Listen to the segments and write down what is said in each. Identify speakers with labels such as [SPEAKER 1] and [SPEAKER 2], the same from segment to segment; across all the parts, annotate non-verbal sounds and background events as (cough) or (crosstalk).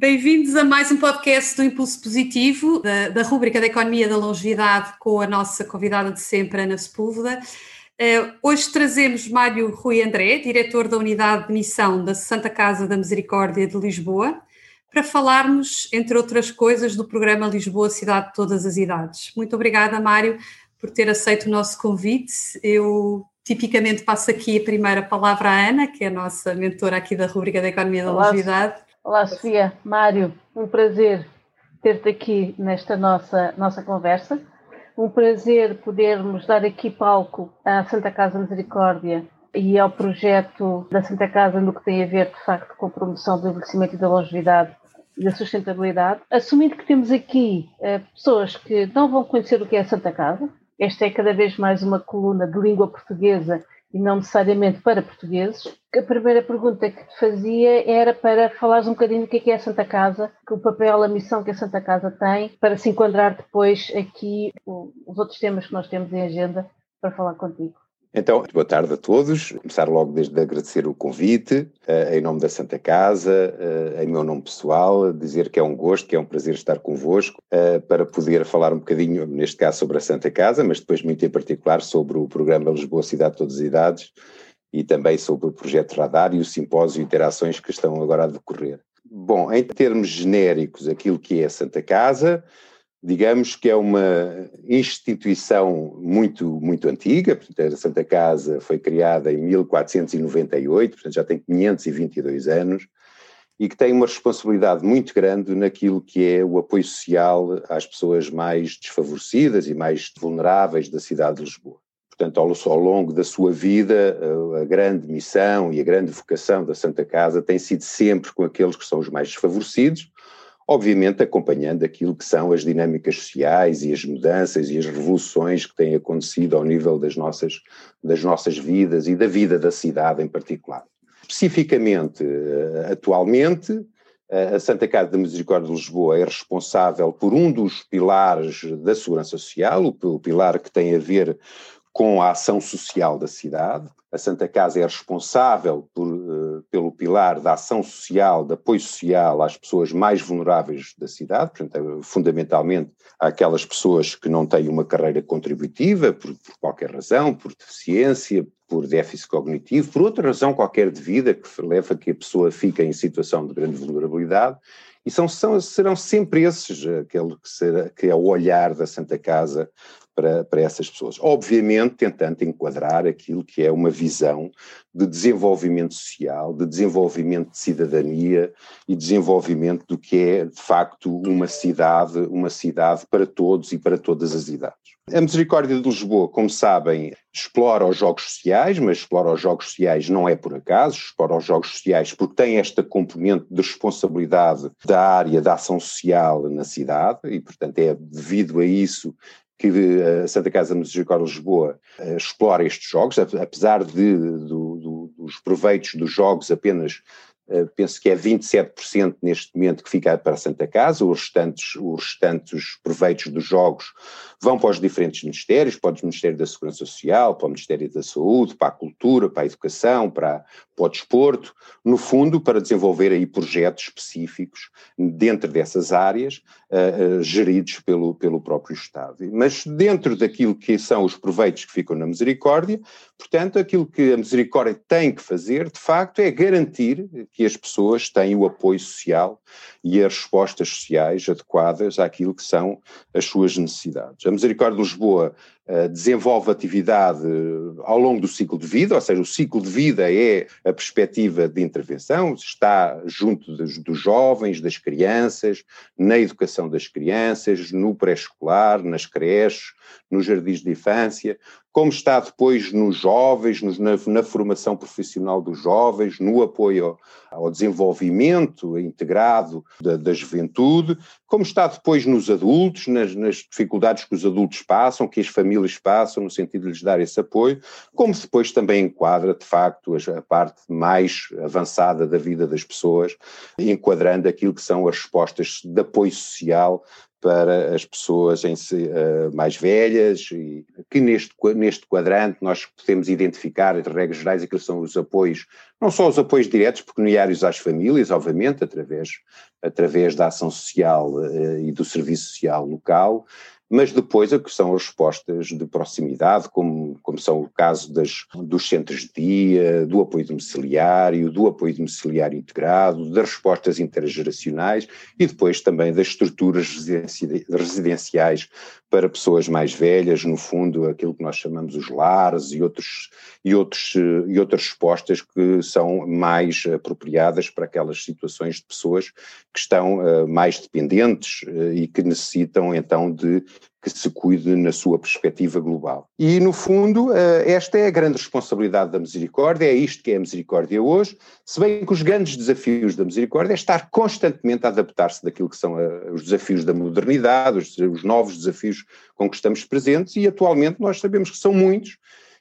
[SPEAKER 1] Bem-vindos a mais um podcast do Impulso Positivo, da, da rúbrica da Economia da Longevidade, com a nossa convidada de sempre, Ana Sepúlveda. Uh, hoje trazemos Mário Rui André, diretor da Unidade de Missão da Santa Casa da Misericórdia de Lisboa, para falarmos, entre outras coisas, do programa Lisboa Cidade de Todas as Idades. Muito obrigada, Mário, por ter aceito o nosso convite. Eu tipicamente passo aqui a primeira palavra à Ana, que é a nossa mentora aqui da rúbrica da Economia da
[SPEAKER 2] Olá,
[SPEAKER 1] Longevidade.
[SPEAKER 2] Olá, Sofia. Mário, um prazer ter-te aqui nesta nossa, nossa conversa. Um prazer podermos dar aqui palco à Santa Casa Misericórdia e ao projeto da Santa Casa no que tem a ver, de facto, com a promoção do envelhecimento e da longevidade e da sustentabilidade. Assumindo que temos aqui eh, pessoas que não vão conhecer o que é a Santa Casa, esta é cada vez mais uma coluna de língua portuguesa e não necessariamente para portugueses. A primeira pergunta que te fazia era para falares um bocadinho do que é, é a Santa Casa, que o papel, a missão que a Santa Casa tem, para se enquadrar depois aqui os outros temas que nós temos em agenda para falar contigo.
[SPEAKER 3] Então, boa tarde a todos. Começar logo desde agradecer o convite, uh, em nome da Santa Casa, uh, em meu nome pessoal, dizer que é um gosto, que é um prazer estar convosco, uh, para poder falar um bocadinho, neste caso, sobre a Santa Casa, mas depois muito em particular sobre o programa Lisboa Cidade de Todas as Idades e também sobre o projeto Radar e o simpósio e interações que estão agora a decorrer. Bom, em termos genéricos, aquilo que é a Santa Casa, digamos que é uma instituição muito, muito antiga, portanto, a Santa Casa foi criada em 1498, portanto já tem 522 anos, e que tem uma responsabilidade muito grande naquilo que é o apoio social às pessoas mais desfavorecidas e mais vulneráveis da cidade de Lisboa. Portanto, ao, ao longo da sua vida, a, a grande missão e a grande vocação da Santa Casa tem sido sempre com aqueles que são os mais desfavorecidos, obviamente acompanhando aquilo que são as dinâmicas sociais e as mudanças e as revoluções que têm acontecido ao nível das nossas, das nossas vidas e da vida da cidade em particular. Especificamente, eh, atualmente, eh, a Santa Casa da Misericórdia de Lisboa é responsável por um dos pilares da segurança social, o pilar que tem a ver com a ação social da cidade. A Santa Casa é responsável por, pelo pilar da ação social, de apoio social às pessoas mais vulneráveis da cidade, portanto, fundamentalmente àquelas pessoas que não têm uma carreira contributiva, por, por qualquer razão, por deficiência, por déficit cognitivo, por outra razão qualquer de vida que leva a que a pessoa fique em situação de grande vulnerabilidade, e são, são, serão sempre esses aquele que, será, que é o olhar da Santa Casa para, para essas pessoas. Obviamente, tentando enquadrar aquilo que é uma visão de desenvolvimento social, de desenvolvimento de cidadania e desenvolvimento do que é, de facto, uma cidade, uma cidade para todos e para todas as idades. A Misericórdia de Lisboa, como sabem, explora os jogos sociais, mas explora os jogos sociais não é por acaso, explora os jogos sociais porque tem esta componente de responsabilidade da área da ação social na cidade e, portanto, é devido a isso que a eh, Santa Casa Misericórdia Lisboa uh, explora estes jogos, apesar de, do, do, dos proveitos dos jogos apenas penso que é 27% neste momento que fica para a Santa Casa, os restantes, os restantes proveitos dos jogos vão para os diferentes ministérios, para o Ministério da Segurança Social, para o Ministério da Saúde, para a Cultura, para a Educação, para, para o Desporto, no fundo para desenvolver aí projetos específicos dentro dessas áreas, uh, uh, geridos pelo, pelo próprio Estado. Mas dentro daquilo que são os proveitos que ficam na misericórdia, portanto, aquilo que a misericórdia tem que fazer, de facto, é garantir que as pessoas têm o apoio social e as respostas sociais adequadas àquilo que são as suas necessidades. A Misericórdia de Lisboa uh, desenvolve atividade ao longo do ciclo de vida, ou seja, o ciclo de vida é a perspectiva de intervenção, está junto dos, dos jovens, das crianças, na educação das crianças, no pré-escolar, nas creches, nos jardins de infância, como está depois nos jovens, nos, na, na, formação profissional dos jovens, no apoio ao, desenvolvimento integrado da, da, juventude, como está depois nos adultos, nas, nas, dificuldades que os adultos passam, que as famílias passam, no sentido de lhes dar esse apoio, como depois também enquadra, de facto, a, a parte mais avançada da vida das pessoas, enquadrando aquilo que são as respostas de apoio social para as pessoas em uh, mais velhas e que neste, neste quadrante nós podemos identificar, entre regras gerais, aqueles são os apoios, não só os apoios diretos pecuniários às famílias, obviamente, através, através da ação social uh, e do serviço social local, mas depois a que são as respostas de proximidade, como, como são o caso das, dos centros de dia, do apoio domiciliário, do apoio domiciliário integrado, das respostas intergeracionais e depois também das estruturas residenciais para pessoas mais velhas, no fundo aquilo que nós chamamos os lares e, outros, e, outros, e outras respostas que são mais apropriadas para aquelas situações de pessoas que estão uh, mais dependentes uh, e que necessitam então de que se cuide na sua perspectiva global. E, no fundo, eh, esta é a grande responsabilidade da misericórdia, é isto que é a misericórdia hoje, se bem que os grandes desafios da misericórdia é estar constantemente a adaptar-se daquilo que são eh, os desafios da modernidade, os novos desafios com que estamos presentes, e atualmente nós sabemos que são muitos,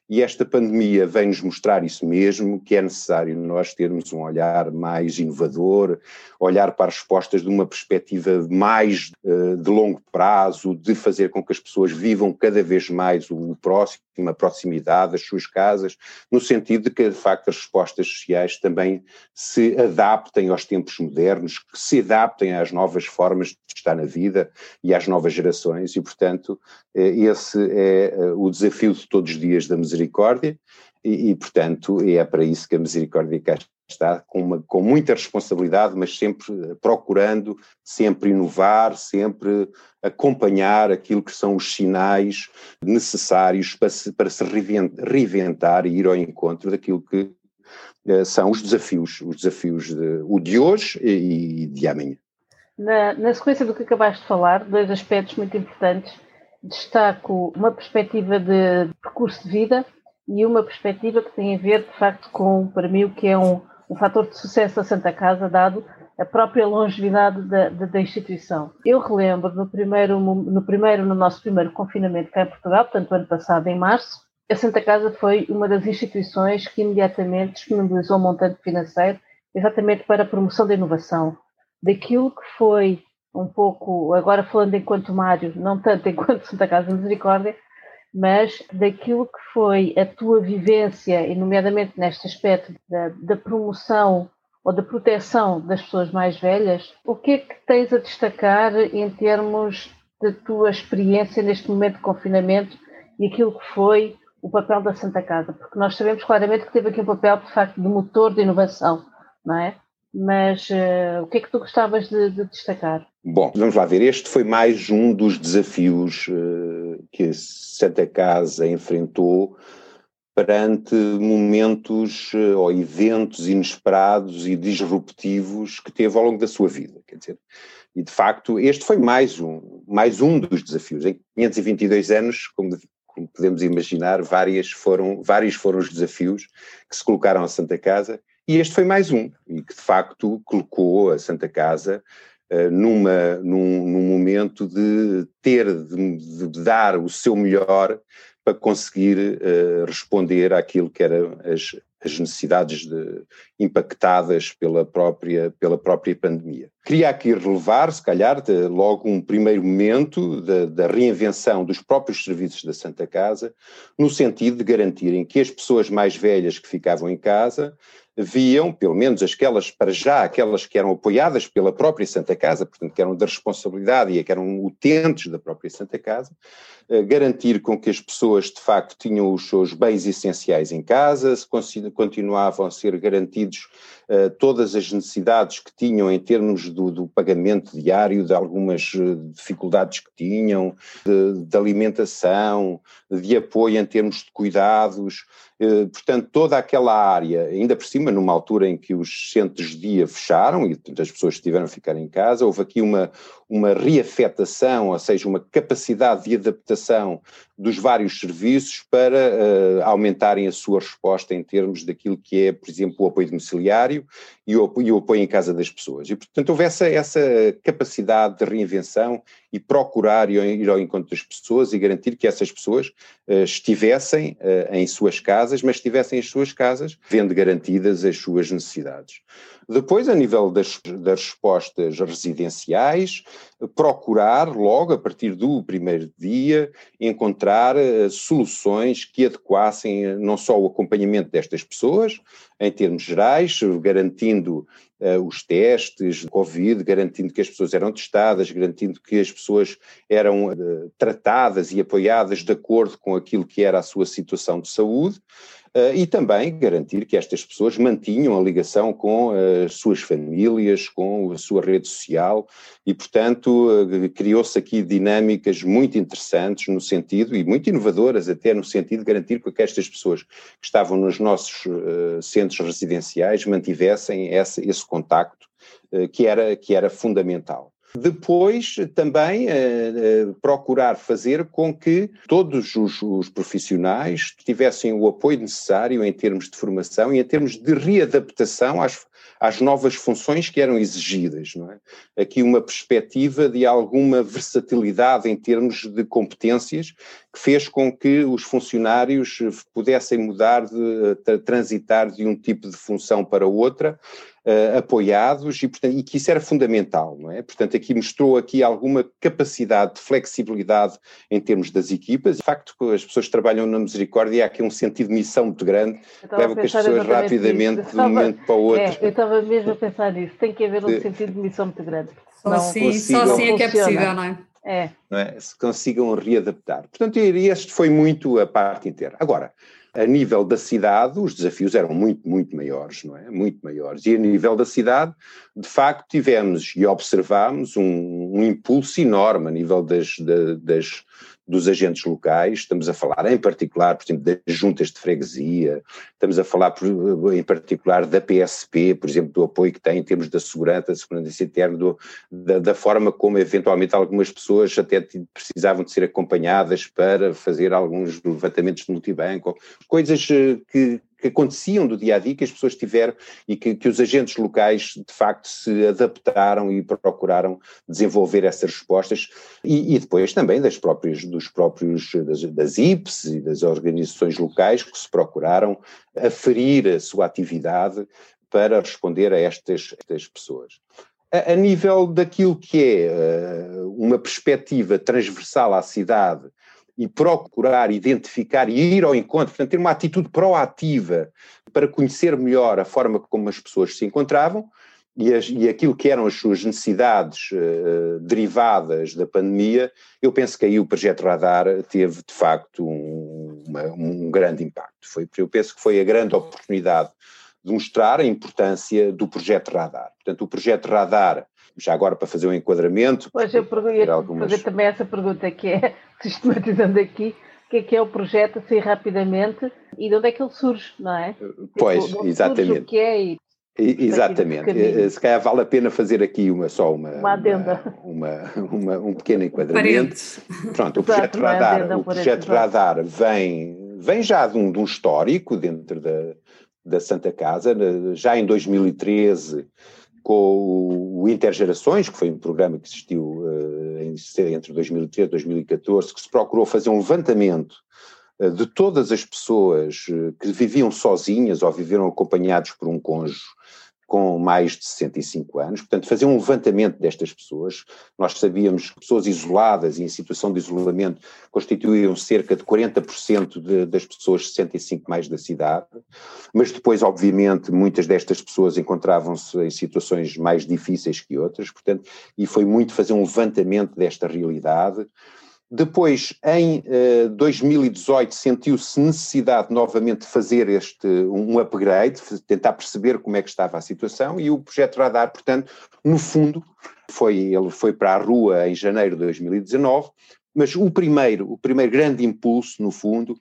[SPEAKER 3] e esta pandemia vem-nos mostrar isso mesmo, que é necessário nós termos um olhar mais inovador, olhar para as respostas de uma perspectiva mais uh, de longo prazo, de fazer com que as pessoas vivam cada vez mais o próximo, a proximidade das suas casas, no sentido de que, de facto, as respostas sociais também se adaptem aos tempos modernos, que se adaptem às novas formas de estar na vida e às novas gerações, e, portanto, eh, esse é eh, o desafio de todos os dias da misericórdia misericórdia e, e, portanto, é para isso que a misericórdia cá está, com, uma, com muita responsabilidade, mas sempre procurando, sempre inovar, sempre acompanhar aquilo que são os sinais necessários para se, para se reinventar e ir ao encontro daquilo que uh, são os desafios, os desafios de, o de hoje e, e de amanhã.
[SPEAKER 2] Na, na sequência do que acabaste de falar, dois aspectos muito importantes destaco uma perspectiva de percurso de vida e uma perspectiva que tem a ver, de facto, com, para mim, o que é um, um fator de sucesso da Santa Casa, dado a própria longevidade da, da, da, instituição. Eu relembro no primeiro, no primeiro, no nosso primeiro confinamento cá em Portugal, portanto, ano passado, em março, a Santa Casa foi uma das instituições que imediatamente disponibilizou um montante financeiro exatamente para a promoção da inovação, daquilo que foi um pouco, agora falando enquanto Mário, não tanto (laughs) enquanto Santa Casa Misericórdia, mas daquilo que foi a tua vivência, e nomeadamente neste aspecto da, da, promoção ou da proteção das pessoas mais velhas, o que é que tens a destacar em termos da tua experiência neste momento de confinamento e aquilo que foi o papel da Santa Casa? Porque nós sabemos claramente que teve aqui um papel, de facto, de motor de inovação, não é? Mas uh, o que é que tu gostavas de, de, destacar?
[SPEAKER 3] Bom, vamos lá ver. Este foi mais um dos desafios uh, que Santa Casa enfrentou perante momentos uh, ou eventos inesperados e disruptivos que teve ao longo da sua vida. Quer dizer, e de facto, este foi mais um, mais um dos desafios. Em 522 anos, como, como podemos imaginar, várias foram, vários foram os desafios que se colocaram à Santa Casa e este foi mais um, e que de facto colocou a Santa Casa uh, numa, num, num, momento de ter, de, de, dar o seu melhor para conseguir uh, responder àquilo que eram as, as necessidades de, impactadas pela própria, pela própria pandemia. Queria aqui relevar, se calhar, de, logo um primeiro momento da, reinvenção dos próprios serviços da Santa Casa, no sentido de garantirem que as pessoas mais velhas que ficavam em casa viam, pelo menos aquelas, para já, aquelas que eram apoiadas pela própria Santa Casa, portanto, que eram da responsabilidade e que eram utentes da própria Santa Casa, garantir com que as pessoas, de facto, tinham os seus bens essenciais em casa, se continuavam a ser garantidos uh, todas as necessidades que tinham em termos do, do pagamento diário, de algumas uh, dificuldades que tinham, de, de, alimentação, de apoio em termos de cuidados, portanto, toda aquela área, ainda por cima, numa altura em que os centros de dia fecharam e as pessoas tiveram a ficar em casa, houve aqui uma, uma reafetação, ou seja, uma capacidade de adaptação dos vários serviços para uh, aumentarem a sua resposta em termos daquilo que é, por exemplo, o apoio domiciliário e o, e o apoio em casa das pessoas. E, portanto, houve essa, essa capacidade de reinvenção e procurar ir ao encontro das pessoas e garantir que essas pessoas uh, estivessem uh, em suas casas, mas estivessem em suas casas, vendo garantidas as suas necessidades. Depois, a nível das, das respostas residenciais, procurar logo a partir do primeiro dia encontrar uh, soluções que adequassem não só o acompanhamento destas pessoas, em termos gerais, garantindo uh, os testes de Covid, garantindo que as pessoas eram testadas, garantindo que as pessoas eram tratadas e apoiadas de acordo com aquilo que era a sua situação de saúde, Uh, e também garantir que estas pessoas mantinham a ligação com as suas famílias, com a sua rede social e, portanto, uh, criou-se aqui dinâmicas muito interessantes no sentido, e muito inovadoras até no sentido de garantir que estas pessoas que estavam nos nossos uh, centros residenciais mantivessem esse, esse contacto que, era, que era fundamental. Depois, também eh, eh, procurar fazer com que todos os, os, profissionais tivessem o apoio necessário em termos de formação e em termos de readaptação às, às novas funções que eram exigidas. É? Aqui uma perspectiva de alguma versatilidade em termos de competências que fez com que os funcionários pudessem mudar, de, transitar de um tipo de função para outra, uh, apoiados e, portanto, e que isso era fundamental, não é? Portanto, aqui mostrou aqui alguma capacidade de flexibilidade em termos das equipas. De facto, as pessoas que trabalham na Misericórdia, há aqui um sentido de missão muito grande, leva que as pessoas rapidamente de um momento para o outro.
[SPEAKER 2] É, eu estava mesmo a (laughs) pensar nisso, tem que haver um sentido de missão muito grande.
[SPEAKER 1] Só assim, só assim é que é possível, não é?
[SPEAKER 2] É.
[SPEAKER 3] Não é? Se consigam readaptar. Portanto, este foi muito a parte inteira. Agora, a nível da cidade, os desafios eram muito, muito maiores, não é? Muito maiores. E a nível da cidade, de facto, tivemos e observámos um, um impulso enorme a nível das, das, dos agentes locais, estamos a falar em particular, por exemplo, das juntas de freguesia, estamos a falar em particular da PSP, por exemplo, do apoio que tem em termos da segurança, da segurança interna, do, da, da, forma como eventualmente algumas pessoas até precisavam de ser acompanhadas para fazer alguns levantamentos de multibanco, coisas eh, que, que aconteciam do dia a dia, que as pessoas tiveram e que, que, os agentes locais de facto se adaptaram e procuraram desenvolver essas respostas e, e depois também das próprias, dos próprios, das, das IPs e das organizações locais que se procuraram aferir a sua atividade para responder a estas, estas pessoas. A, a nível daquilo que é uh, uma perspectiva transversal à cidade e procurar identificar e ir ao encontro, portanto, ter uma atitude proativa para conhecer melhor a forma como as pessoas se encontravam e, as, e aquilo que eram as suas necessidades uh, derivadas da pandemia, eu penso que aí o projeto Radar teve, de facto, um, uma, um grande impacto. Foi, eu penso que foi a grande oportunidade de mostrar a importância do projeto Radar. Portanto, o projeto Radar já agora para fazer um enquadramento.
[SPEAKER 2] Pois eu ia algumas... fazer também essa pergunta que é, (laughs) sistematizando aqui, o que é que é o projeto, assim rapidamente, e de onde é que ele surge, não é?
[SPEAKER 3] Pois, tipo, exatamente. o
[SPEAKER 2] que é e
[SPEAKER 3] Exatamente. Eh, se calhar vale a pena fazer aqui uma só uma,
[SPEAKER 2] uma adenda.
[SPEAKER 3] Uma, uma, um pequeno enquadramento. Pronto, o projeto Radar, o projeto Radar vem, vem já de um, de um histórico dentro da, da Santa Casa. Já em 2013 com o Intergerações, que foi um programa que existiu uh, entre 2013 e 2014, que se procurou fazer um levantamento uh, de todas as pessoas uh, que viviam sozinhas ou viveram acompanhados por um cônjuge com mais de 65 anos, portanto, fazer um levantamento destas pessoas. Nós sabíamos que pessoas isoladas e em situação de isolamento constituíam cerca de 40% de, das pessoas 65 mais da cidade, mas depois, obviamente, muitas destas pessoas encontravam-se em situações mais difíceis que outras, portanto, e foi muito fazer um levantamento desta realidade Depois, em uh, 2018, sentiu-se necessidade novamente de fazer este, um upgrade, tentar perceber como é que estava a situação, e o projeto Radar, portanto, no fundo, foi, ele foi para a rua em janeiro de 2019, mas o primeiro, o primeiro grande impulso, no fundo,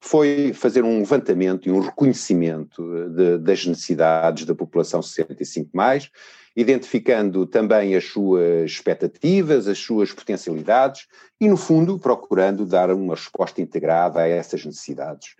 [SPEAKER 3] foi fazer um levantamento e um reconhecimento de, das necessidades da população 65 mais, identificando também as suas expectativas, as suas potencialidades e, no fundo, procurando dar uma resposta integrada a essas necessidades.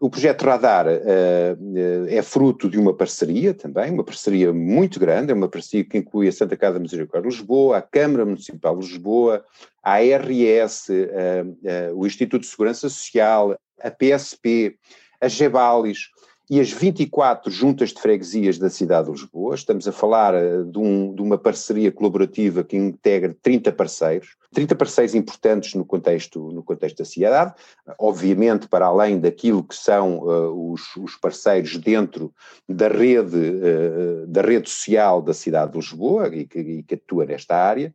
[SPEAKER 3] O projeto Radar uh, é fruto de uma parceria também, uma parceria muito grande, é uma parceria que inclui a Santa Casa Misericórdia de Lisboa, a Câmara Municipal de Lisboa, a ARS, uh, uh, o Instituto de Segurança Social, a PSP, a Gebalis, e as 24 juntas de freguesias da cidade de Lisboa. Estamos a falar eh, de, um, de, uma parceria colaborativa que integra 30 parceiros, 30 parceiros importantes no contexto, no contexto da cidade, obviamente para além daquilo que são uh, os, os, parceiros dentro da rede, uh, da rede social da cidade de Lisboa e que, e que atua nesta área.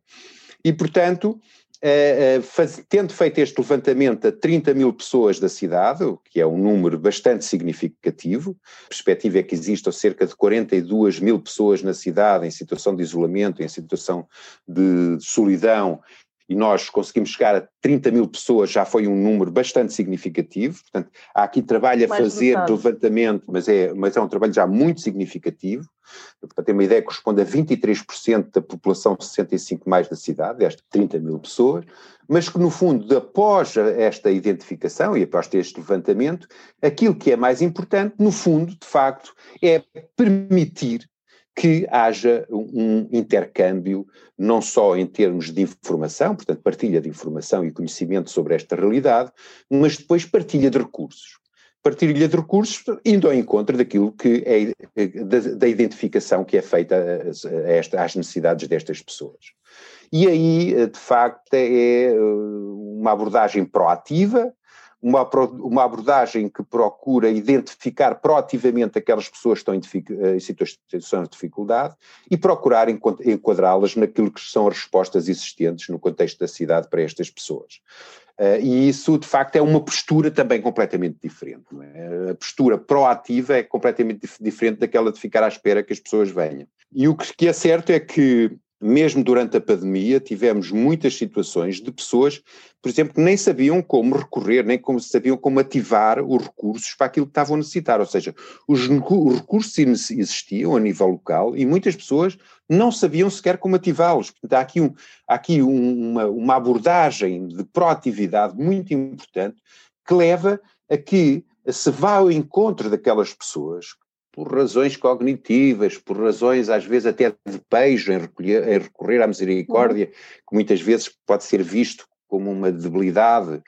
[SPEAKER 3] E, portanto, Uh, uh, faz, tendo feito este levantamento a 30 mil pessoas da cidade, o que é um número bastante significativo, a perspectiva é que existam cerca de 42 mil pessoas na cidade em situação de isolamento, em situação de solidão e nós conseguimos chegar a 30 mil pessoas, já foi um número bastante significativo. Portanto, há aqui trabalho a Mais fazer de levantamento, mas é, mas é um trabalho já muito significativo. Para ter uma ideia, corresponde a 23% da população 65 mais da cidade, destas 30 mil pessoas, mas que no fundo, após esta identificação e após este levantamento, aquilo que é mais importante, no fundo, de facto, é permitir que haja um intercâmbio, não só em termos de informação, portanto, partilha de informação e conhecimento sobre esta realidade, mas depois partilha de recursos. Partilha de recursos indo ao encontro daquilo que é da, da identificação que é feita a, esta, às necessidades destas pessoas. E aí, de facto, é uma abordagem proativa, uma, uma abordagem que procura identificar proativamente aquelas pessoas que estão em, em situações de dificuldade e procurar enquadrá-las naquilo que são as respostas existentes no contexto da cidade para estas pessoas. Uh, e isso, de facto, é uma postura também completamente diferente. É? A postura proativa é completamente dif diferente daquela de ficar à espera que as pessoas venham. E o que é certo é que mesmo durante a pandemia, tivemos muitas situações de pessoas, por exemplo, que nem sabiam como recorrer, nem como sabiam como ativar os recursos para aquilo que estavam a necessitar. Ou seja, os, os recursos existiam a nível local e muitas pessoas não sabiam sequer como ativá-los. Portanto, há aqui, um, há aqui um, uma, uma abordagem de proatividade muito importante que leva a que se vá ao encontro daquelas pessoas por razões cognitivas, por razões às vezes até de pejo em, recolher, em recorrer à misericórdia, que muitas vezes pode ser visto como uma debilidade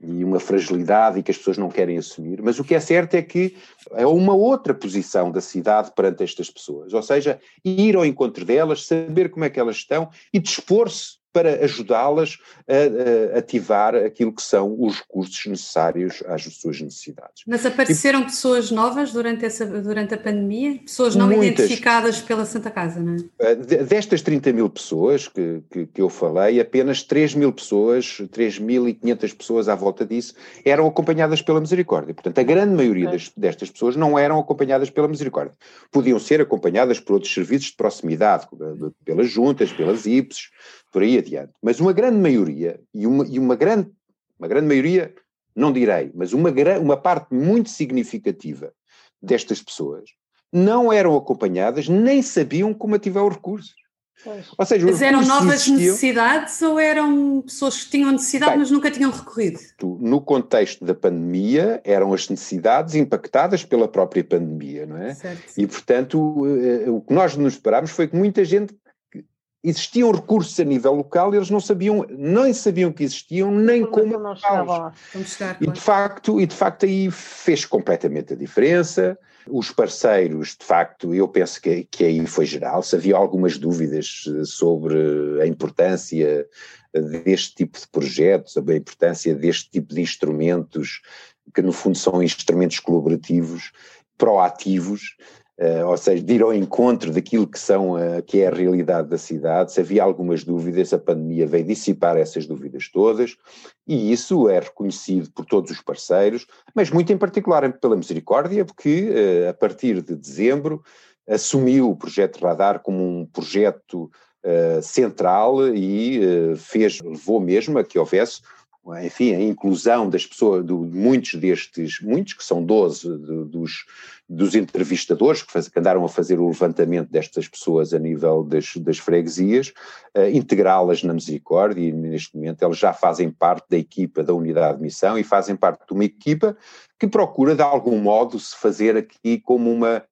[SPEAKER 3] e uma fragilidade e que as pessoas não querem assumir, mas o que é certo é que é uma outra posição da cidade perante estas pessoas, ou seja, ir ao encontro delas, saber como é que elas estão e dispor-se para ajudá-las a, a, ativar aquilo que são os recursos necessários às suas necessidades.
[SPEAKER 1] Mas apareceram e, pessoas novas durante, essa, durante a pandemia? Pessoas não muitas, identificadas pela Santa Casa, não é?
[SPEAKER 3] Destas 30 mil pessoas que, que, que eu falei, apenas 3 mil pessoas, 3.500 pessoas à volta disso, eram acompanhadas pela Misericórdia. Portanto, a grande maioria das, destas pessoas não eram acompanhadas pela Misericórdia. Podiam ser acompanhadas por outros serviços de proximidade, pelas juntas, pelas IPSs, por aí adiante. Mas uma grande maioria, e uma, e uma grande, uma grande maioria, não direi, mas uma, uma parte muito significativa destas pessoas não eram acompanhadas, nem sabiam como ativar os recursos.
[SPEAKER 1] Ou seja, mas eram novas existiam... necessidades ou eram pessoas que tinham necessidade, Bem, mas nunca tinham recorrido?
[SPEAKER 3] No contexto da pandemia, eram as necessidades impactadas pela própria pandemia, não é? Certo. E, portanto, eh, o que nós nos esperámos foi que muita gente existiam recursos a nível local, eles não sabiam, nem sabiam que existiam, nem como E de facto, e de facto aí fez completamente a diferença. Os parceiros, de facto, eu penso que, que aí foi geral. Se havia algumas dúvidas eh, sobre a importância deste tipo de projetos, a importância deste tipo de instrumentos, que no fundo são instrumentos colaborativos, proativos, uh, ou seja, de ir ao encontro daquilo que, são, uh, que é a realidade da cidade. Se havia algumas dúvidas, a pandemia veio dissipar essas dúvidas todas, e isso é reconhecido por todos os parceiros, mas muito em particular pela Misericórdia, porque uh, a partir de dezembro assumiu o projeto Radar como um projeto central e fez, levou mesmo a que houvesse enfim, a inclusão das pessoas, de muitos destes, muitos que são 12 de, dos, dos entrevistadores que, faz, que, andaram a fazer o levantamento destas pessoas a nível das, das freguesias, uh, integrá-las na misericórdia e neste momento elas já fazem parte da equipa da unidade de missão e fazem parte de uma equipa que procura de algum modo se fazer aqui como uma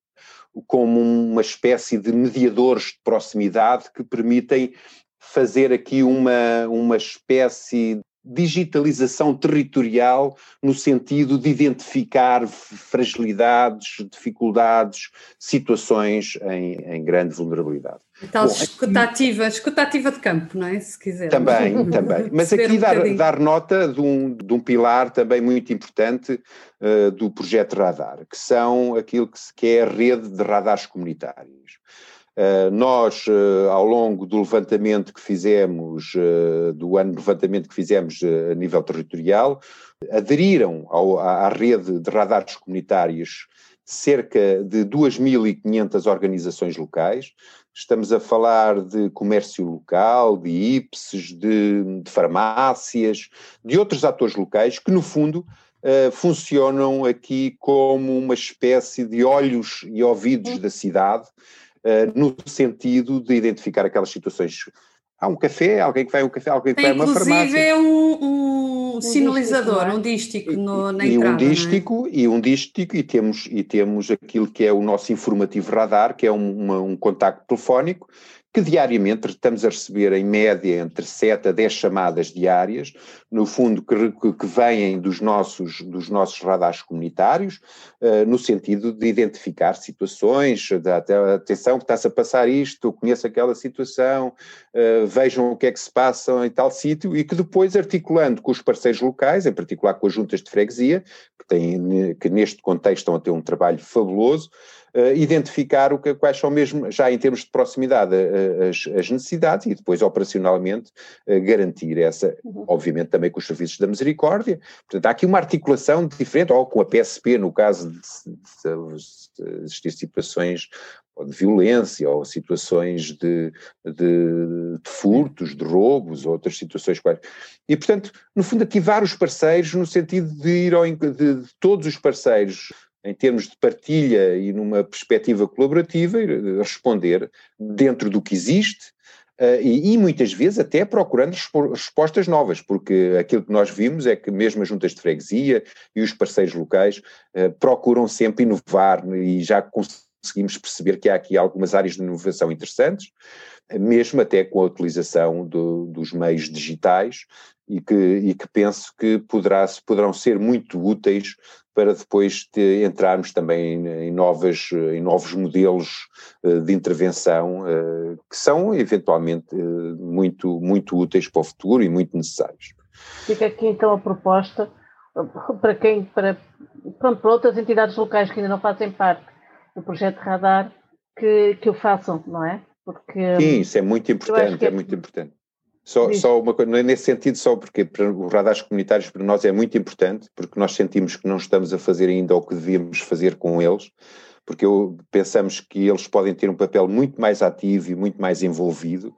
[SPEAKER 3] como uma espécie de mediadores de proximidade que permitem fazer aqui uma, uma espécie digitalização territorial no sentido de identificar fragilidades, dificuldades, situações em, em grande vulnerabilidade.
[SPEAKER 1] Tal Bom, escutativa, aqui, escutativa de campo, não é? Se quiser.
[SPEAKER 3] Também, (laughs) também. Mas aqui um dar, dar, nota de um, de um pilar também muito importante uh, do projeto Radar, que são aquilo que, se, que é a rede de radares comunitários. Uh, nós, uh, ao longo do levantamento que fizemos, uh, do ano de levantamento que fizemos a nível territorial, aderiram ao, à, à rede de radares comunitários cerca de 2.500 organizações locais. Estamos a falar de comércio local, de IPSes, de, de farmácias, de outros atores locais que, no fundo, Uh, funcionam aqui como uma espécie de olhos e ouvidos da cidade, uh, no sentido de identificar aquelas situações. Há um café, alguém que vai a um café, alguém que vai a uma farmácia.
[SPEAKER 1] Inclusive é um, um, um sinalizador, dístico, é? um dístico no, na
[SPEAKER 3] e,
[SPEAKER 1] entrada.
[SPEAKER 3] Um dístico, é? E um dístico, e temos, e temos aquilo que é o nosso informativo radar, que é um, uma, um contacto telefónico, que diariamente estamos a receber em média entre 7 a 10 chamadas diárias, no fundo que, que vêm dos nossos, dos nossos radares comunitários, uh, no sentido de identificar situações, de, atenção que está-se a passar isto, conheço aquela situação, uh, vejam o que é que se passa em tal sítio, e que depois articulando com os parceiros locais, em particular com as juntas de freguesia, que, têm, que neste contexto estão a ter um trabalho fabuloso, uh, identificar o que, quais são mesmo, já em termos de proximidade, uh, as, as, necessidades e depois operacionalmente uh, garantir essa, uhum. obviamente também com os serviços da misericórdia. Portanto, há aqui uma articulação diferente, ou com a PSP, no caso de, de, de existir situações de violência ou situações de, de, de, furtos, de roubos, ou outras situações quais. E, portanto, no fundo, ativar os parceiros no sentido de ir ao, de, de todos os parceiros em termos de partilha e numa perspectiva colaborativa, responder dentro do que existe uh, e, muitas vezes até procurando respostas novas, porque aquilo que nós vimos é que mesmo as juntas de freguesia e os parceiros locais uh, procuram sempre inovar e já conseguimos perceber que há aqui algumas áreas de inovação interessantes, mesmo até com a utilização do, dos meios digitais e que, e que penso que poderá, poderão ser muito úteis para depois de entrarmos também em, novas, em novos modelos uh, de intervenção uh, que são eventualmente uh, muito, muito úteis para o futuro e muito necessários.
[SPEAKER 2] Fica aqui então a proposta para quem, para, pronto, para outras entidades locais que ainda não fazem parte do projeto Radar, que, que o façam, não é?
[SPEAKER 3] Porque, Sim, isso é muito importante, é, é muito importante. Só, só uma coisa, é nesse sentido, só porque os radares comunitários para nós é muito importante, porque nós sentimos que não estamos a fazer ainda o que devíamos fazer com eles, porque eu, pensamos que eles podem ter um papel muito mais ativo e muito mais envolvido,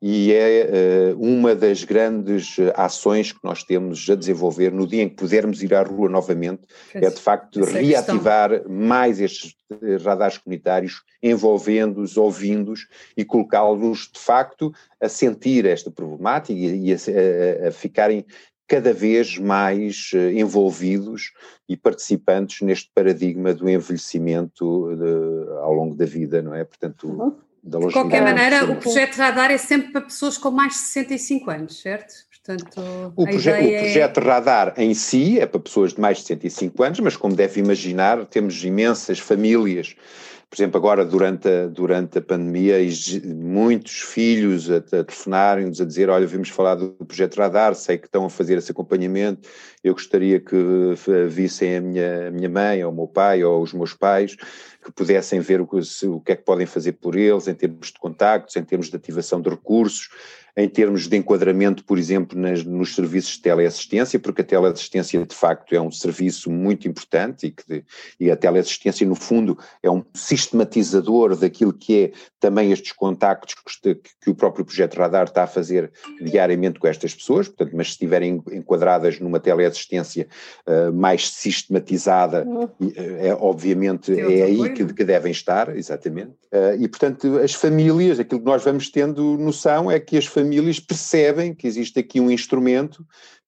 [SPEAKER 3] e é uh, uma das grandes ações que nós temos a desenvolver no dia em que pudermos ir à rua novamente, é de facto reativar questão. mais estes eh, radares comunitários, envolvendo-os, ouvindo-os e colocá-los de facto a sentir esta problemática e a, a, a ficarem cada vez mais eh, envolvidos e participantes neste paradigma do envelhecimento de, ao longo da vida, não é? Portanto,
[SPEAKER 1] da De qualquer maneira, o projeto Radar é sempre para pessoas com mais de 65 anos, certo?
[SPEAKER 3] Portanto, o, proje o é projeto é... Radar em si é para pessoas de mais de 65 anos, mas como deve imaginar, temos imensas famílias por exemplo, agora durante a, durante a pandemia, muitos filhos a, a telefonarem-nos a dizer: Olha, vimos falar do projeto Radar, sei que estão a fazer esse acompanhamento, eu gostaria que vissem a minha, a minha mãe, ou o meu pai, ou os meus pais, que pudessem ver o que, o que é que podem fazer por eles, em termos de contactos, em termos de ativação de recursos em termos de enquadramento, por exemplo, nas, nos serviços de teleassistência, porque a teleassistência de facto é um serviço muito importante e, que, e a teleassistência, no fundo, é um sistematizador daquilo que é também estes contactos que, que o próprio projeto Radar está a fazer diariamente com estas pessoas, portanto, mas se estiverem enquadradas numa teleassistência uh, mais sistematizada, uh, é, obviamente é aí que, que, devem estar, exatamente. Uh, e, portanto, as famílias, aquilo que nós vamos tendo noção é que as famílias famílias percebem que existe aqui um instrumento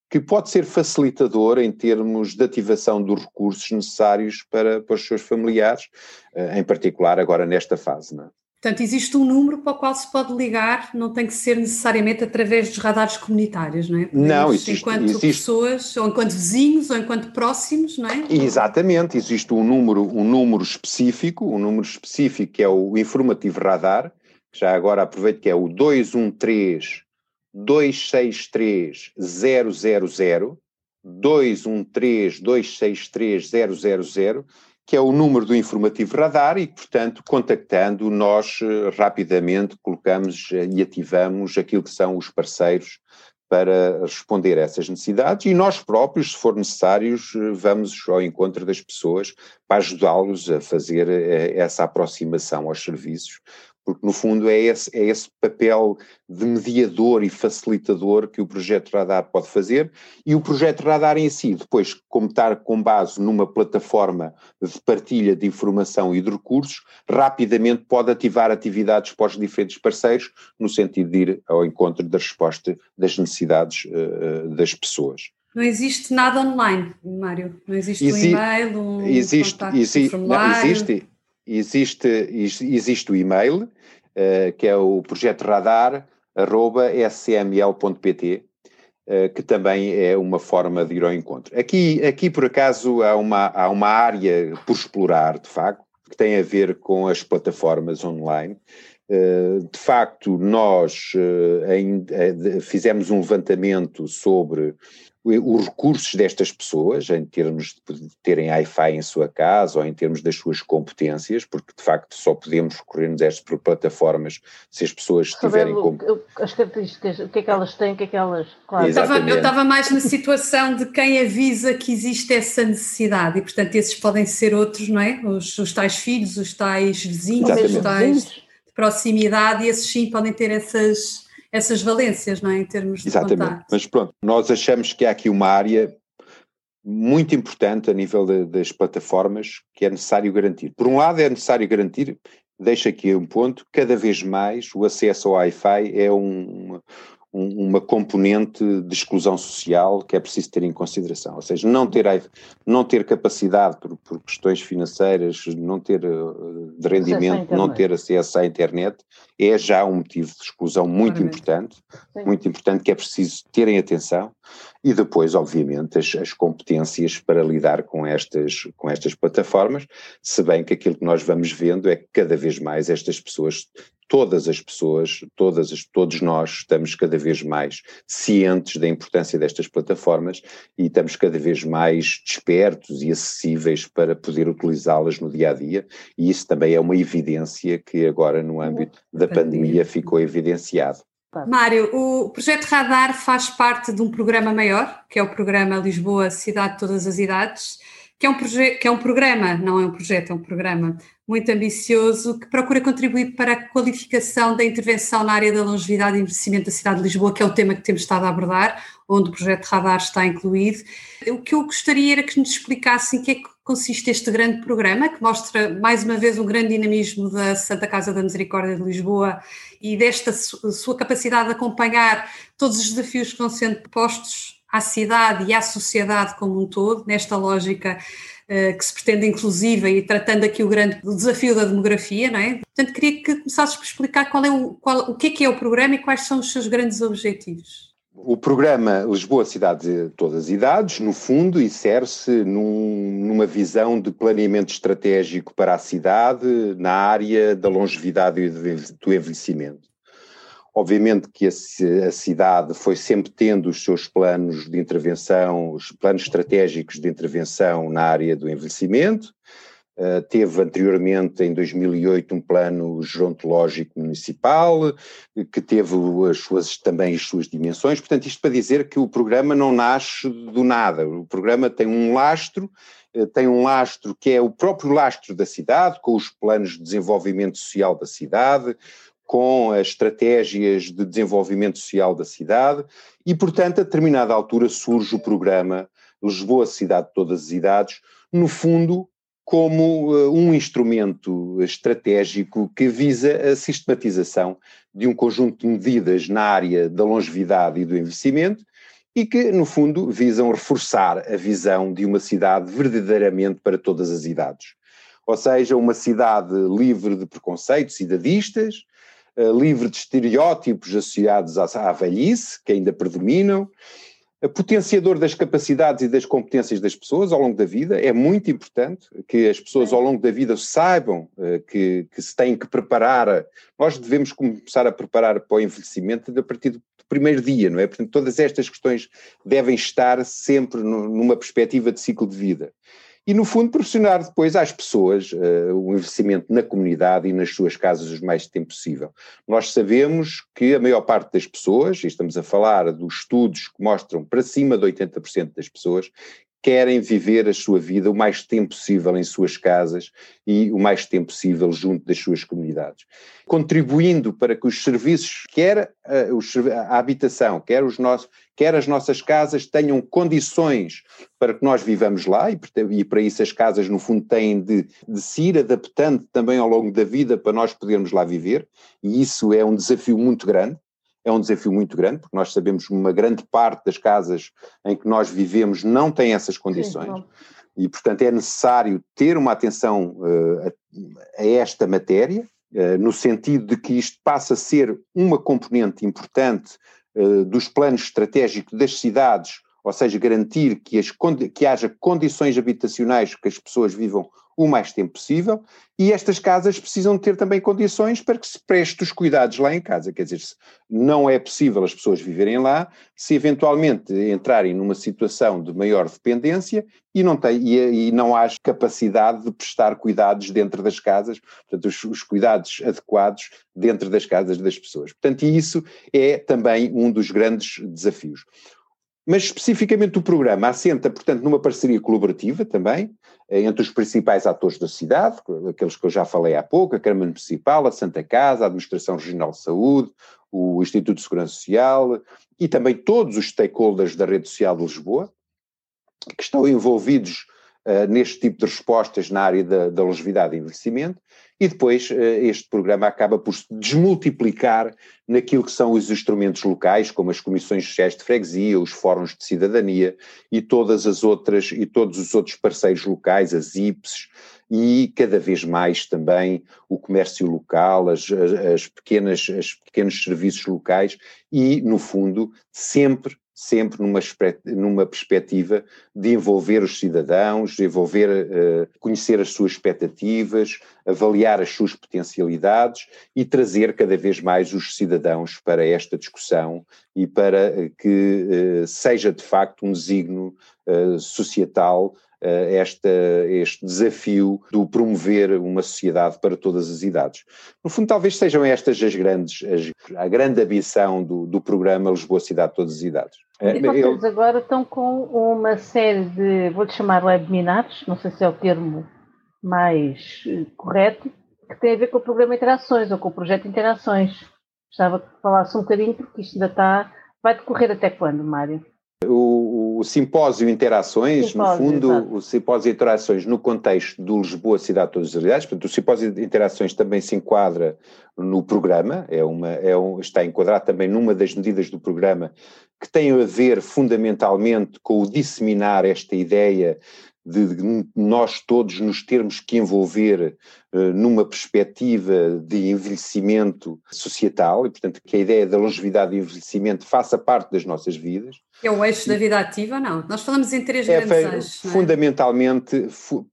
[SPEAKER 3] que pode ser facilitador em termos de ativação dos recursos necessários para, para os seus familiares, eh, em particular agora nesta fase. Não é?
[SPEAKER 1] Portanto, existe um número para o qual se pode ligar, não tem que ser necessariamente através dos radares comunitários, não é?
[SPEAKER 3] Podemos, não, existe.
[SPEAKER 1] Enquanto
[SPEAKER 3] existe.
[SPEAKER 1] pessoas, ou enquanto vizinhos, ou enquanto próximos, não é?
[SPEAKER 3] Exatamente, existe um número, um número específico, um número específico que é o informativo radar, já agora aproveito que é o 213 263 000 213 263 000 que é o número do informativo radar e, portanto, contactando, nós eh, rapidamente colocamos eh, e ativamos aquilo que são os parceiros para responder a essas necessidades e nós próprios, se for necessários, eh, vamos ao encontro das pessoas para ajudá-los a fazer essa aproximação aos serviços, porque no fundo é esse, é esse papel de mediador e facilitador que o projeto Radar pode fazer e o projeto Radar em si, depois, como estar com base numa plataforma de partilha de informação e de recursos, rapidamente pode ativar atividades para os diferentes parceiros no sentido de ir ao encontro da resposta das necessidades uh, das pessoas.
[SPEAKER 1] Não existe nada online, Mário. Não existe Exi um e-mail, um
[SPEAKER 3] existe, exi formulário. Não, existe, existe, existe o e-mail, uh, que é o projeto radar, arroba sml.pt, uh, eh, que também é uma forma de ir ao encontro. Aqui, aqui por acaso, há uma, há uma área por explorar, de facto, que tem a ver com as plataformas online. Uh, de facto, nós fizemos um levantamento sobre os recursos destas pessoas, em termos de terem Wi-Fi em sua casa ou em termos das suas competências, porque de facto só podemos recorrer destas plataformas se as pessoas estiverem
[SPEAKER 2] com... As características, o que é que elas têm, o que é que elas...
[SPEAKER 1] Claro. Eu, estava, eu estava mais na situação de quem avisa que existe essa necessidade e portanto esses podem ser outros, não é? Os, os tais filhos, os tais vizinhos, Exatamente. os tais de proximidade e esses sim podem ter essas essas valências, não é? Em termos de
[SPEAKER 3] Exatamente.
[SPEAKER 1] Contacto.
[SPEAKER 3] Mas pronto, nós achamos que há aqui uma área muito importante a nível de, das plataformas que é necessário garantir. Por um lado, é necessário garantir, deixa aqui um ponto, cada vez mais o acesso ao Wi-Fi é um, uma componente de exclusão social que é preciso ter em consideração. Ou seja, não ter, não ter capacidade por, por questões financeiras, não ter eh, de rendimento, não ter acesso à internet, é já um motivo de exclusão muito importante, Sim. muito importante que é preciso terem atenção e depois, obviamente, as, as, competências para lidar com estas, com estas plataformas, se bem que aquilo que nós vamos vendo é que cada vez mais estas pessoas todas as pessoas, todas as, todos nós estamos cada vez mais cientes da importância destas plataformas e estamos cada vez mais despertos e acessíveis para poder utilizá-las no dia a dia, e isso também é uma evidência que agora no âmbito da pandemia ficou evidenciado.
[SPEAKER 1] Mário, o projeto Radar faz parte de um programa maior, que é o programa Lisboa Cidade de Todas as Idades, que é um, que é um programa, não é um projeto, é um programa muito ambicioso que procura contribuir para a qualificação da intervenção na área da longevidade e envelhecimento da cidade de Lisboa, que é o tema que temos estado a abordar, onde o projeto Radar está incluído. O que eu gostaria era que nos explicassem em que é que consiste este grande programa, que mostra mais uma vez um grande dinamismo da Santa Casa da Misericórdia de Lisboa e desta sua capacidade de acompanhar todos os desafios que vão sendo postos à cidade e à sociedade como um todo, nesta lógica eh, que se pretende inclusiva e tratando aqui o grande desafio da demografia, não é? Portanto, queria que começasses por explicar qual é o, qual, o que é que é o programa e quais são os seus grandes objetivos.
[SPEAKER 3] O programa Lisboa Cidade de Todas as Idades, no fundo, insere-se num, numa visão de planeamento estratégico para a cidade na área da longevidade e do envelhecimento. Obviamente que a, cidade foi sempre tendo os seus planos de intervenção, os planos estratégicos de intervenção na área do envelhecimento, Uh, teve anteriormente, em 2008, um plano gerontológico municipal, que teve as suas, também as suas dimensões. Portanto, isto para dizer que o programa não nasce do nada. O programa tem um lastro, uh, tem um lastro que é o próprio lastro da cidade, com os planos de desenvolvimento social da cidade, com as estratégias de desenvolvimento social da cidade, e, portanto, a determinada altura surge o programa Lisboa Cidade de Todas as Idades, no fundo, como uh, um instrumento estratégico que visa a sistematização de um conjunto de medidas na área da longevidade e do envelhecimento e que, no fundo, visam reforçar a visão de uma cidade verdadeiramente para todas as idades. Ou seja, uma cidade livre de preconceitos cidadistas, livre de estereótipos associados à, à velhice, que ainda predominam, potenciador das capacidades e das competências das pessoas ao longo da vida. É muito importante que as pessoas ao longo da vida saibam uh, que, que, se têm que preparar. Nós devemos começar a preparar para o envelhecimento a partir do primeiro dia, não é? Portanto, todas estas questões devem estar sempre numa perspectiva de ciclo de vida e, no fundo, proporcionar depois às pessoas uh, o investimento na comunidade e nas suas casas o mais tempo possível. Nós sabemos que a maior parte das pessoas, e estamos a falar dos estudos que mostram para cima de 80% das pessoas, querem viver a sua vida o mais tempo possível em suas casas e o mais tempo possível junto das suas comunidades, contribuindo para que os serviços, quer a, a habitação, quer, os nossos, quer as nossas casas, tenham condições para que nós vivamos lá e, e para isso as casas, no fundo, têm de, de se ir adaptando também ao longo da vida para nós podermos lá viver, e isso é um desafio muito grande é um desafio muito grande, porque nós sabemos que uma grande parte das casas em que nós vivemos não tem essas condições. Sim, e, portanto, é necessário ter uma atenção uh, a, a, esta matéria, uh, no sentido de que isto passa a ser uma componente importante uh, dos planos estratégicos das cidades, ou seja, garantir que, as, que haja condições habitacionais que as pessoas vivam o mais tempo possível, e estas casas precisam ter também condições para que se preste os cuidados lá em casa, quer dizer, não é possível as pessoas viverem lá se eventualmente entrarem numa situação de maior dependência e não, tem, e, e não há capacidade de prestar cuidados dentro das casas, portanto os, os cuidados adequados dentro das casas das pessoas. Portanto, isso é também um dos grandes desafios. Mas especificamente o programa assenta, portanto, numa parceria colaborativa também, eh, entre os principais atores da cidade, aqueles que eu já falei há pouco, a Câmara Municipal, a Santa Casa, a Administração Regional de Saúde, o Instituto de Segurança Social e também todos os stakeholders da rede social de Lisboa, que estão envolvidos uh, neste tipo de respostas na área da, da longevidade e envelhecimento, e depois eh, este programa acaba por se desmultiplicar naquilo que são os instrumentos locais, como as comissões sociais de freguesia, os fóruns de cidadania e todas as outras e todos os outros parceiros locais, as IPs e cada vez mais também o comércio local, as, as pequenas, os pequenos serviços locais e, no fundo, sempre sempre numa, numa perspectiva de envolver os cidadãos, de envolver, uh, conhecer as suas expectativas, avaliar as suas potencialidades e trazer cada vez mais os cidadãos para esta discussão e para que uh, seja de facto um designo uh, societal esta, este desafio do promover uma sociedade para todas as idades. No fundo, talvez sejam estas as grandes, as, a grande ambição do, do programa Lisboa Cidade de Todas as Idades.
[SPEAKER 2] E vocês Eu... agora estão com uma série de, vou-lhe chamar webinars, não sei se é o termo mais eh, correto, que tem a ver com o programa Interações ou com o projeto Interações. Gostava que falasse um bocadinho, porque isto ainda está. Vai decorrer até quando, Mário?
[SPEAKER 3] O, o simpósio Interações, simpósio, no fundo, o simpósio Interações no contexto do Lisboa Cidade de Todas as Realidades, portanto, o simpósio de Interações também se enquadra no programa, é uma, é um, está enquadrado também numa das medidas do programa que tem a ver fundamentalmente com o disseminar esta ideia de, nós todos nos termos que envolver uh, numa perspectiva de envelhecimento societal, e portanto que a ideia da longevidade e envelhecimento faça parte das nossas vidas.
[SPEAKER 1] É o eixo da vida ativa, não? Nós falamos em três é, grandes eixos.
[SPEAKER 3] É? Fundamentalmente,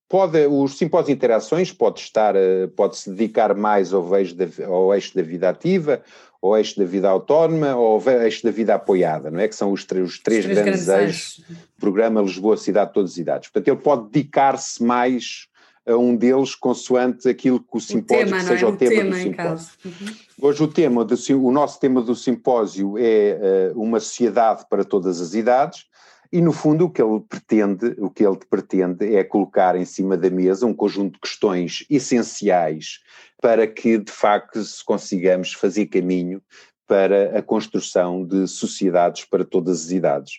[SPEAKER 3] pode, os simpósios de interações pode estar, pode se dedicar mais ao eixo, da, ao eixo da vida ativa, ao eixo da vida autónoma ou eixo da vida apoiada, não é? Que são os, três, os três, os três grandes, grandes eixos, programa Lisboa, Cidade, Todas as Idades. Portanto, ele pode dedicar-se mais a um deles consoante aquilo que o simpósio, o tema, que seja é? o, tema, tema do simpósio. Uhum. Hoje o tema, do, o nosso tema do simpósio é uh, uma sociedade para todas as idades, e no fundo o que ele pretende, o que ele pretende é colocar em cima da mesa um conjunto de questões essenciais para que de facto consigamos fazer caminho para a construção de sociedades para todas as idades.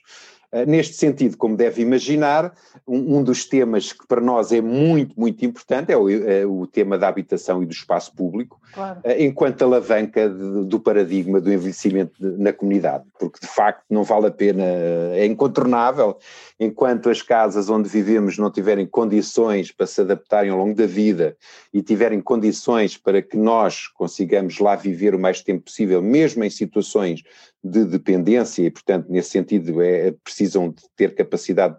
[SPEAKER 3] Eh, neste sentido, como deve imaginar, um, um, dos temas que para nós é muito, muito importante é o, é o tema da habitação e do espaço público, claro. Eh, enquanto alavanca de, do paradigma do envelhecimento de, na comunidade, porque de facto não vale a pena, é incontornável, enquanto as casas onde vivemos não tiverem condições para se adaptarem ao longo da vida e tiverem condições para que nós consigamos lá viver o mais tempo possível, mesmo em situações de dependência e, portanto, nesse sentido, é, precisam de ter capacidade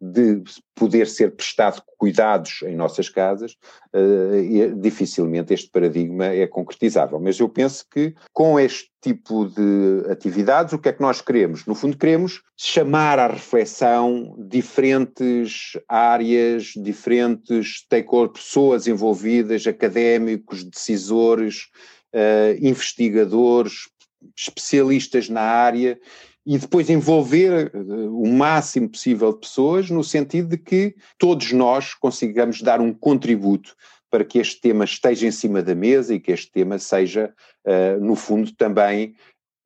[SPEAKER 3] de poder ser prestado cuidados em nossas casas, uh, dificilmente este paradigma é concretizável. Mas eu penso que com este tipo de atividades, o que é que nós queremos? No fundo, queremos chamar à reflexão diferentes áreas, diferentes stakeholders, pessoas envolvidas, académicos, decisores, uh, investigadores, especialistas na área e depois envolver eh, o máximo possível de pessoas, no sentido de que todos nós consigamos dar um contributo para que este tema esteja em cima da mesa e que este tema seja, uh, no fundo, também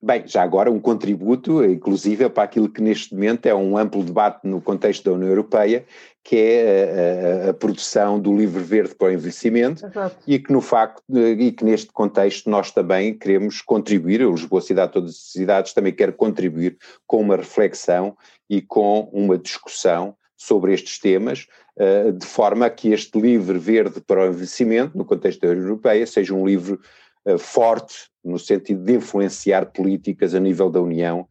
[SPEAKER 3] Bem, já agora um contributo, inclusive, para aquilo que neste momento é um amplo debate no contexto da União Europeia, que é a, a, a produção do livro verde para o envelhecimento Exato. e que no facto e que neste contexto nós também queremos contribuir, o Lisboa Cidade Todas as Cidades também quer contribuir com uma reflexão e com uma discussão sobre estes temas, uh, de forma a que este livro verde para o envelhecimento, no contexto da União Europeia, seja um livro uh, forte, no sentido de influenciar políticas a nível da União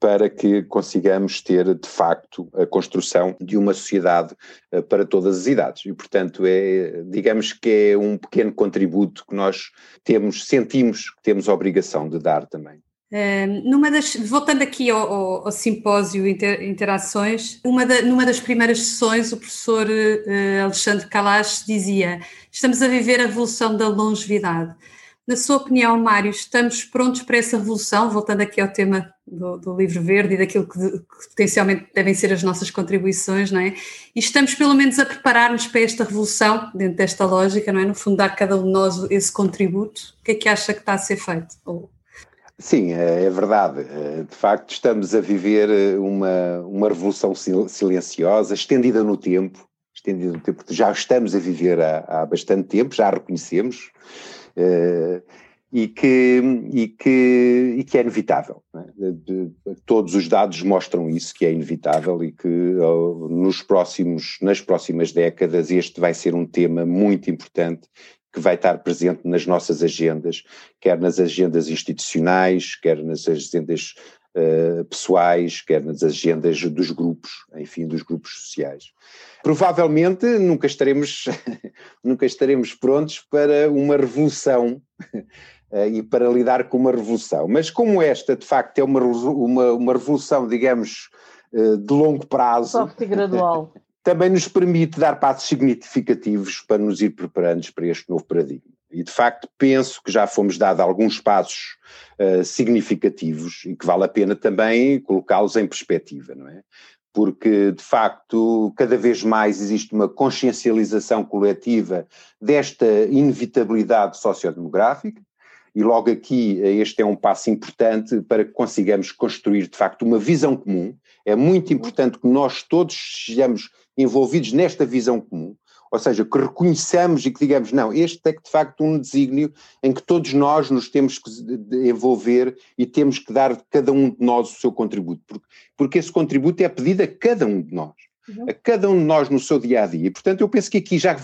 [SPEAKER 3] para que consigamos ter, de facto, a construção de uma sociedade uh, para todas as idades. E, portanto, é, digamos que é um pequeno contributo que nós temos, sentimos que temos a obrigação de dar também.
[SPEAKER 1] Uh, numa das, voltando aqui ao, ao, ao simpósio Inter, Interações, uma da, numa das primeiras sessões o professor uh, Alexandre Calas dizia estamos a viver a revolução da longevidade. Na sua opinião, Mário, estamos prontos para essa revolução? Voltando aqui ao tema do, do livro verde e daquilo que, que, potencialmente devem ser as nossas contribuições, não é? E estamos pelo menos a preparar-nos para esta revolução, dentro desta lógica, não é? No fundo, dar cada um de nós esse contributo. O que é que acha que está a ser feito? Ou...
[SPEAKER 3] Sim, é, é verdade. É, de facto, estamos a viver eh, uma, uma revolução silenciosa, estendida no tempo, estendida no tempo, já estamos a viver há, há bastante tempo, já a reconhecemos Uh, e que, e, que, e que é inevitável. É? De, todos os dados mostram isso, que é inevitável e que nos próximos, nas próximas décadas este vai ser um tema muito importante que vai estar presente nas nossas agendas, quer nas agendas institucionais, quer nas agendas uh, pessoais, quer nas agendas dos grupos, enfim, dos grupos sociais. Provavelmente nunca estaremos, (laughs) nunca estaremos prontos para uma revolução (laughs) eh, e para lidar com uma revolução. Mas como esta, de facto, é uma, uma, uma revolução, digamos, eh, de longo prazo.
[SPEAKER 2] Soft e gradual. (laughs)
[SPEAKER 3] também nos permite dar passos significativos para nos ir preparando para este novo paradigma. E de facto penso que já fomos dados alguns passos uh, significativos e que vale a pena também colocá-los em perspectiva, não é? porque de facto cada vez mais existe uma consciencialização coletiva desta inevitabilidade sociodemográfica, e logo aqui este é um passo importante para que consigamos construir de facto uma visão comum. É muito importante que nós todos sejamos envolvidos nesta visão comum, ou seja, que reconheçamos e que digamos, não, este é que de facto um desígnio em que todos nós nos temos que envolver e temos que dar cada um de nós o seu contributo, porque, porque esse contributo é pedido a cada um de nós. uhum. a cada um de nós no seu dia a dia. E, portanto, eu penso que aqui já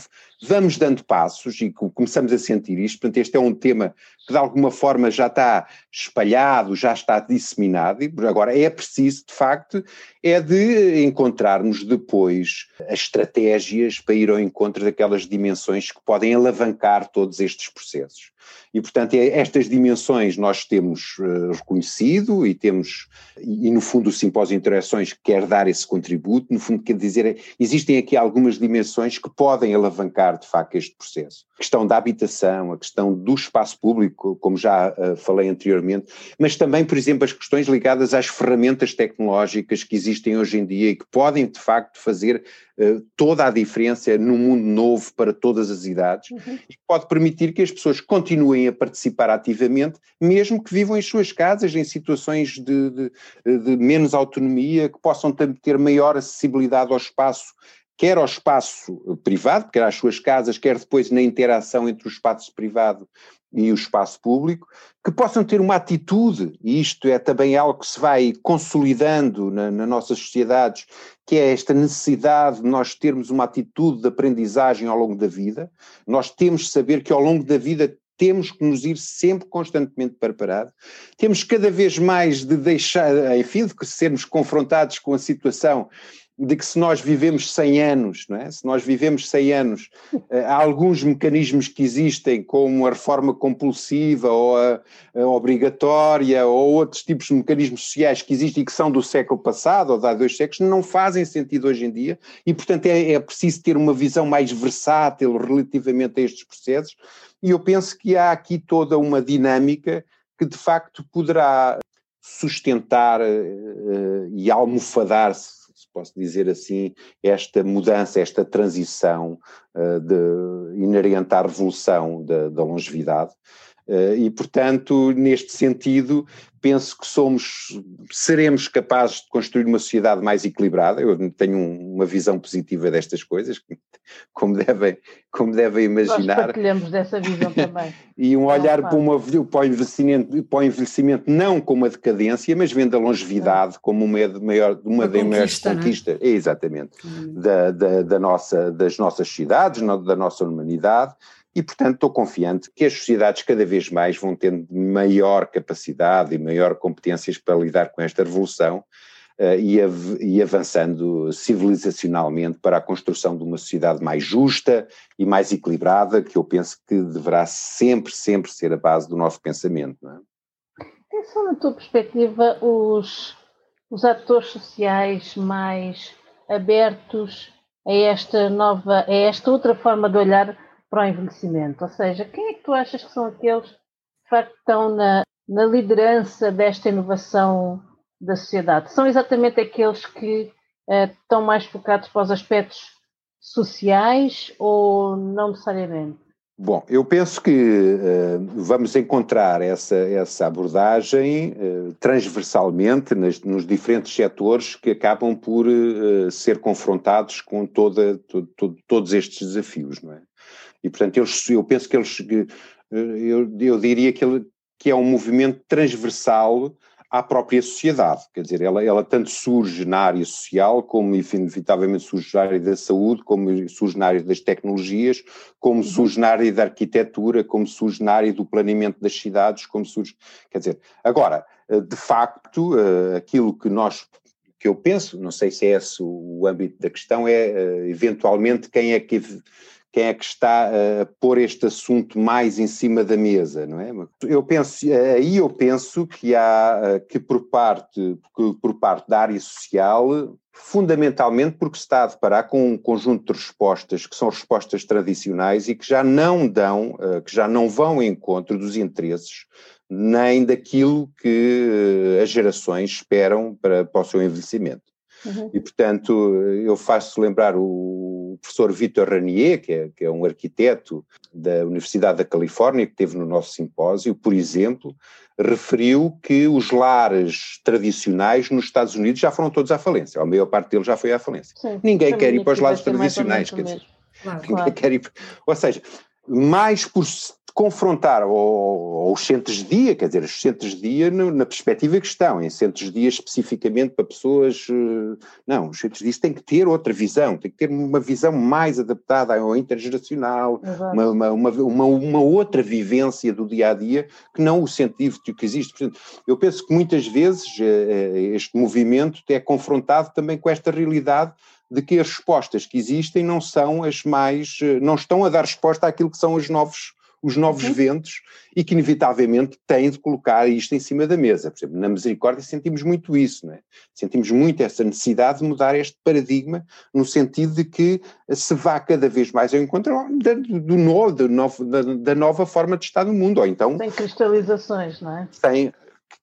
[SPEAKER 3] vamos dando passos e começamos a sentir isto. Portanto, este é um tema que de alguma forma já está espalhado, já está disseminado, e agora é preciso, de facto, é de encontrarmos depois as estratégias para ir ao encontro daquelas dimensões que podem alavancar todos estes processos. E, portanto, é, estas dimensões nós temos uh, reconhecido e temos, e, e, no fundo o Simpósio Interações quer dar esse contributo, no fundo quer dizer, existem aqui algumas dimensões que podem alavancar de facto este processo. A questão da habitação, a questão do espaço público, como já uh, falei anteriormente, mas também, por exemplo, as questões ligadas às ferramentas tecnológicas que existem hoje em dia e que podem de facto fazer uh, toda a diferença num mundo novo para todas as idades uhum. e pode permitir que as pessoas continuem a participar ativamente, mesmo que vivam em suas casas, em situações de, de, de menos autonomia, que possam ter maior acessibilidade ao espaço quer ao espaço privado, quer às suas casas, quer depois na interação entre o espaço privado e o espaço público, que possam ter uma atitude, e isto é também algo que se vai consolidando na, nas nossas sociedades, que é esta necessidade de nós termos uma atitude de aprendizagem ao longo da vida. Nós temos de saber que ao longo da vida temos que nos ir sempre constantemente preparados, temos cada vez mais de deixar, enfim, de sermos confrontados com a situação de que se nós vivemos 100 anos, não é? se nós vivemos 100 anos, eh, há alguns mecanismos que existem, como a reforma compulsiva ou a, a, obrigatória, ou outros tipos de mecanismos sociais que existem e que são do século passado ou de há dois séculos, não fazem sentido hoje em dia e, portanto, é, é preciso ter uma visão mais versátil relativamente a estes processos e eu penso que há aqui toda uma dinâmica que, de facto, poderá sustentar uh, e almofadar-se posso dizer assim, esta mudança, esta transição uh, de, inerente à revolução da, da longevidade. Uh, e, portanto, neste sentido, penso que somos, seremos capazes de construir uma sociedade mais equilibrada. Eu tenho um, uma visão positiva destas coisas, como devem, como devem imaginar. Nós
[SPEAKER 2] partilhamos dessa visão também. (laughs)
[SPEAKER 3] e um olhar para, uma, para, o envelhecimento, para o envelhecimento não como uma decadência, mas vendo a longevidade como uma, maior, uma, das maiores conquistas, é? exatamente, hum. da, da, da, nossa, das nossas cidades, da nossa humanidade, e, portanto, estou confiante que as sociedades cada vez mais vão tendo maior capacidade e maior competências para lidar com esta revolução uh, e, av e, avançando civilizacionalmente para a construção de uma sociedade mais justa e mais equilibrada, que eu penso que deverá sempre, sempre ser a base do nosso pensamento. Não é?
[SPEAKER 2] Quem são, na tua perspectiva, os, os atores sociais mais abertos a esta nova, a esta outra forma de olhar para o envelhecimento? Ou seja, quem é que tu achas que são aqueles que de facto estão na, na liderança desta inovação da sociedade? São exatamente aqueles que uh, estão mais focados para os aspectos sociais ou não necessariamente?
[SPEAKER 3] Bom, eu penso que uh, vamos encontrar essa, essa abordagem uh, transversalmente nas, nos diferentes setores que acabam por uh, ser confrontados com toda, to, to, todos estes desafios, não é? E, portanto, eles, eu penso que eles, eu, eu diria que, ele, que é um movimento transversal à própria sociedade, quer dizer, ela, ela tanto surge na área social, como inevitavelmente surge na área da saúde, como surge na área das tecnologias, como uhum. surge na área da arquitetura, como surge na área do planeamento das cidades, como surge, quer dizer, agora, eh, de facto, eh, aquilo que nós que eu penso, não sei se é esse o âmbito da questão, é eh, eventualmente quem é que quem é que está a pôr este assunto mais em cima da mesa, não é? Eu penso, aí eu penso que há que por parte, que por parte da área social, fundamentalmente porque se está a deparar com um conjunto de respostas que são respostas tradicionais e que já não dão, eh, que já não vão em encontro dos interesses nem daquilo que as gerações esperam para, para o seu envelhecimento. Uhum. E, portanto, eu faço lembrar o professor Vitor Ranier, que é, que é um arquiteto da Universidade da Califórnia, que esteve no nosso simpósio, por exemplo, referiu que os lares tradicionais nos Estados Unidos já foram todos à falência, a maior parte deles já foi à falência. Sim, Ninguém quer ir para os lares tradicionais, quer dizer, claro, (laughs) claro. quer ir, ou seja, mais por confrontar ou, os centros de dia, quer dizer, os centros de dia na perspectiva que estão, em centros de dia especificamente para pessoas, eh, não, os centros de dia têm que ter outra visão, têm que ter uma visão mais adaptada ao intergeracional, uma, uma, uma, uma, outra vivência do dia a dia que não o científico que existe. Portanto, eu penso que muitas vezes eh, este movimento é confrontado também com esta realidade de que as respostas que existem não são as mais, eh, não estão a dar resposta àquilo que são os novos, os novos uhum. ventos e que inevitavelmente têm de colocar isto em cima da mesa. Por exemplo, na misericórdia sentimos muito isso, não é? Sentimos muito essa necessidade de mudar este paradigma no sentido de que se vá cada vez mais ao encontro da, do novo, novo, da, da, nova forma de estar no mundo, ou então...
[SPEAKER 2] Tem cristalizações, não é?
[SPEAKER 3] Tem,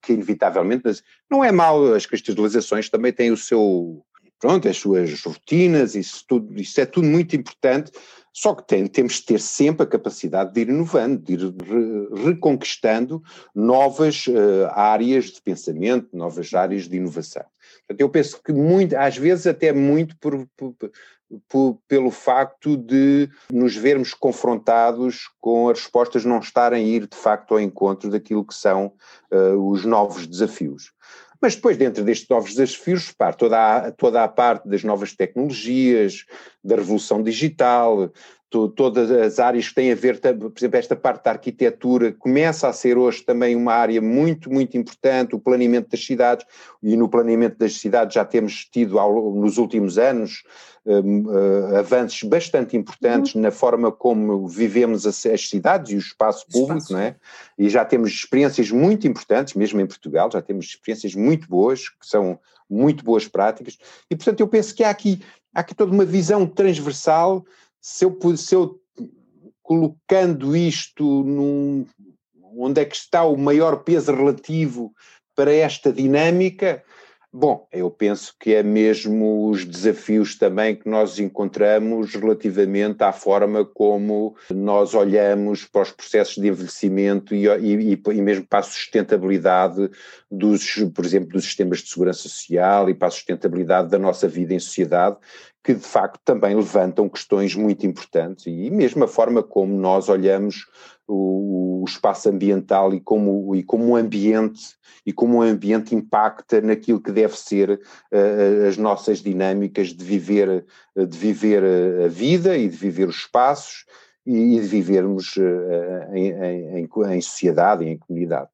[SPEAKER 3] que inevitavelmente, não é mal, as cristalizações também têm o seu pronto, as suas rotinas, isso, tudo, isso é tudo muito importante, só que tem, temos de ter sempre a capacidade de ir inovando, de ir re, reconquistando novas uh, áreas de pensamento, novas áreas de inovação. Portanto, eu penso que muito, às vezes até muito por, por, por, pelo facto de nos vermos confrontados com as respostas não estarem a ir de facto ao encontro daquilo que são uh, os novos desafios. Mas depois, dentro destes novos desafios, repare, toda a, toda a parte das novas tecnologias, da revolução digital, to, todas as áreas que têm a ver, por exemplo, esta parte da arquitetura começa a ser hoje também uma área muito, muito importante, o planeamento das cidades, e no planeamento das cidades já temos tido ao, nos últimos anos uh, avanços bastante importantes uhum. na forma como vivemos as, as, cidades e o espaço público, espaço. não é? E já temos experiências muito importantes, mesmo em Portugal, já temos experiências muito boas, que são muito boas práticas, e portanto eu penso que há aqui, há aqui toda uma visão transversal, se eu, se eu colocando isto num, onde é que está o maior peso relativo para esta dinâmica, Bom, eu penso que é mesmo os desafios também que nós encontramos relativamente à forma como nós olhamos para os processos de envelhecimento e, e, e mesmo para a sustentabilidade dos, por exemplo, dos sistemas de segurança social e para a sustentabilidade da nossa vida em sociedade, que de facto também levantam questões muito importantes e mesmo a forma como nós olhamos o, o espaço ambiental e como, e como o ambiente e como o ambiente impacta naquilo que deve ser uh, as nossas dinâmicas de viver, de viver a vida e de viver os espaços e, e de vivermos uh, em, em, em sociedade e em comunidade.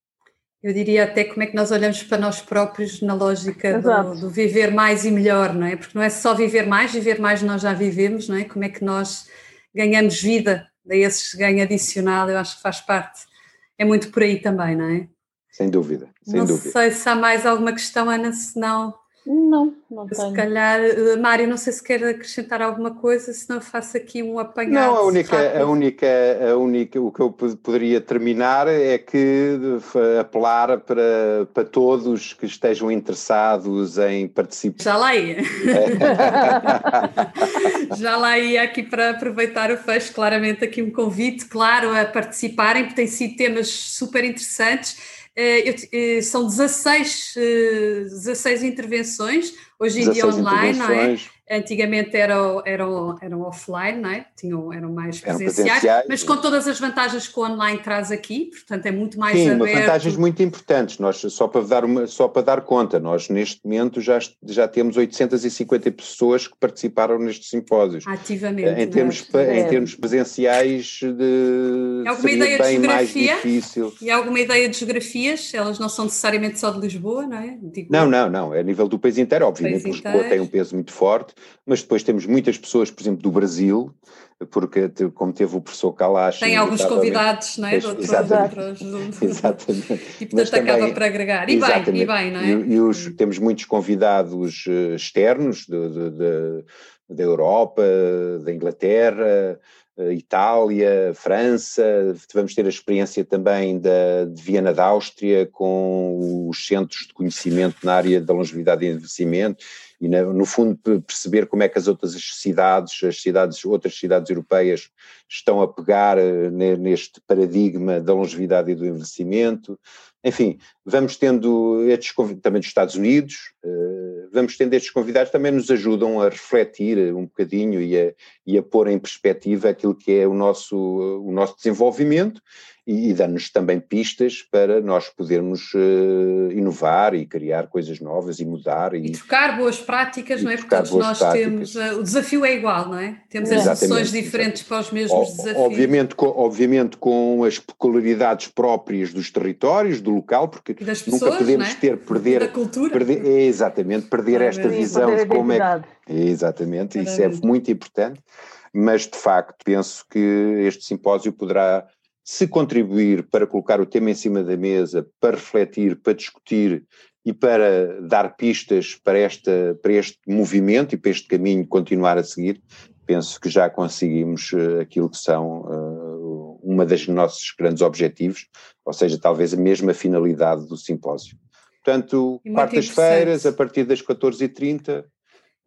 [SPEAKER 1] Eu diria até como é que nós olhamos para nós próprios na lógica do, do, viver mais e melhor, não é? Porque não é só viver mais, viver mais nós já vivemos, não é? Como é que nós ganhamos vida daí esse ganho adicional, eu acho que faz parte. É muito por aí também, não é?
[SPEAKER 3] Sem dúvida, sem
[SPEAKER 1] não
[SPEAKER 3] dúvida.
[SPEAKER 1] Não sei se há mais alguma questão, Ana, se não
[SPEAKER 2] não, não
[SPEAKER 1] tenho. Se calhar, eh, Mário, não sei se quer acrescentar alguma coisa, se não faço aqui um apanhado.
[SPEAKER 3] Não, a única, a única, a única, o que eu poderia terminar é que apelar para, para todos que estejam interessados em participar.
[SPEAKER 1] Já lá ia. (laughs) Já lá ia aqui para aproveitar o fecho, claramente aqui um convite, claro, a participarem, porque têm sido temas super interessantes eu, eh, são 16, 16 eh, intervenções, hoje em dia online, não é? Antigamente eram, eram, eram offline, não é? Tinham, eram mais presenciais, eram presenciais mas com todas as vantagens que o online traz aqui, portanto é muito mais
[SPEAKER 3] Sim,
[SPEAKER 1] aberto.
[SPEAKER 3] Sim, vantagens muito importantes, nós, só, para dar uma, só para dar conta, nós neste momento já, já temos 850 pessoas que participaram nestes simpósios.
[SPEAKER 1] Ativamente.
[SPEAKER 3] Em, é? termos, é. em termos presenciais de,
[SPEAKER 1] e alguma ideia de geografia? difícil. E alguma ideia de geografias? Elas não são necessariamente só de Lisboa, não é?
[SPEAKER 3] Digo, não, não, não, é a nível do país inteiro, obviamente país Lisboa inteiro. tem um peso muito forte, mas depois temos muitas pessoas, por exemplo, do Brasil, porque como teve o professor Kalash...
[SPEAKER 1] Tem alguns convidados, não é? De outros, exatamente.
[SPEAKER 3] Outros, (laughs) exatamente. (laughs)
[SPEAKER 1] E portanto acaba por agregar. E bem, e bem, não é?
[SPEAKER 3] E, e os, temos muitos convidados eh, externos de, de, de, da Europa, da Inglaterra, eh, Itália, França, vamos ter a experiência também da, de Viena da Áustria, com os centros de conhecimento na área da longevidade e envelhecimento, e no fundo perceber como é que as outras cidades, as cidades, outras cidades europeias estão a pegar eh, neste paradigma da longevidade e do envelhecimento. Enfim, vamos tendo estes também dos Estados Unidos, eh, vamos tendo estes convidados também nos ajudam a refletir um bocadinho e a, e a pôr em perspectiva aquilo que é o nosso, o nosso desenvolvimento e, e dá-nos também pistas para nós podermos uh, inovar e criar coisas novas e mudar.
[SPEAKER 1] E, e trocar boas práticas, não é? Porque todos nós práticas. temos, uh, o desafio é igual, não é? Temos as soluções diferentes para os mesmos o, desafios.
[SPEAKER 3] Obviamente com, obviamente com as peculiaridades próprias dos territórios, do local, porque pessoas, nunca podemos é? ter, perder...
[SPEAKER 1] Da cultura.
[SPEAKER 3] Perder, é, exatamente, perder esta visão de como é... Exatamente, isso é muito importante mas de facto penso que este simpósio poderá se contribuir para colocar o tema em cima da mesa, para refletir, para discutir e para dar pistas para, esta, para este movimento e para este caminho continuar a seguir, penso que já conseguimos uh, aquilo que são uh, uma das nossos grandes objetivos, ou seja, talvez a mesma finalidade do simpósio. Portanto, quartas-feiras, a partir das 14h30,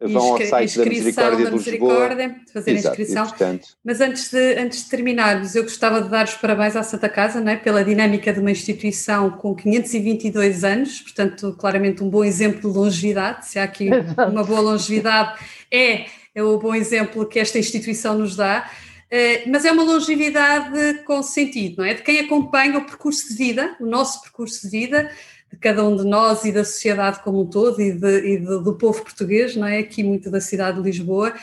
[SPEAKER 3] vão ao site da Misericórdia da Misericórdia,
[SPEAKER 1] fazer Exato, a inscrição. Portanto... Mas antes de, antes de terminarmos, eu gostava de dar os parabéns à Santa Casa não é? pela dinâmica de uma instituição com 522 anos, portanto, claramente um bom exemplo de longevidade. Se há aqui (laughs) Exato. uma boa longevidade, é, é o bom exemplo que esta instituição nos dá. Uh, mas é uma longevidade com sentido, não é? De quem acompanha o percurso de vida, o nosso percurso de vida, de cada um de nós e da sociedade como um todo e, de, e de, do povo português, não é? Aqui muito da cidade de Lisboa,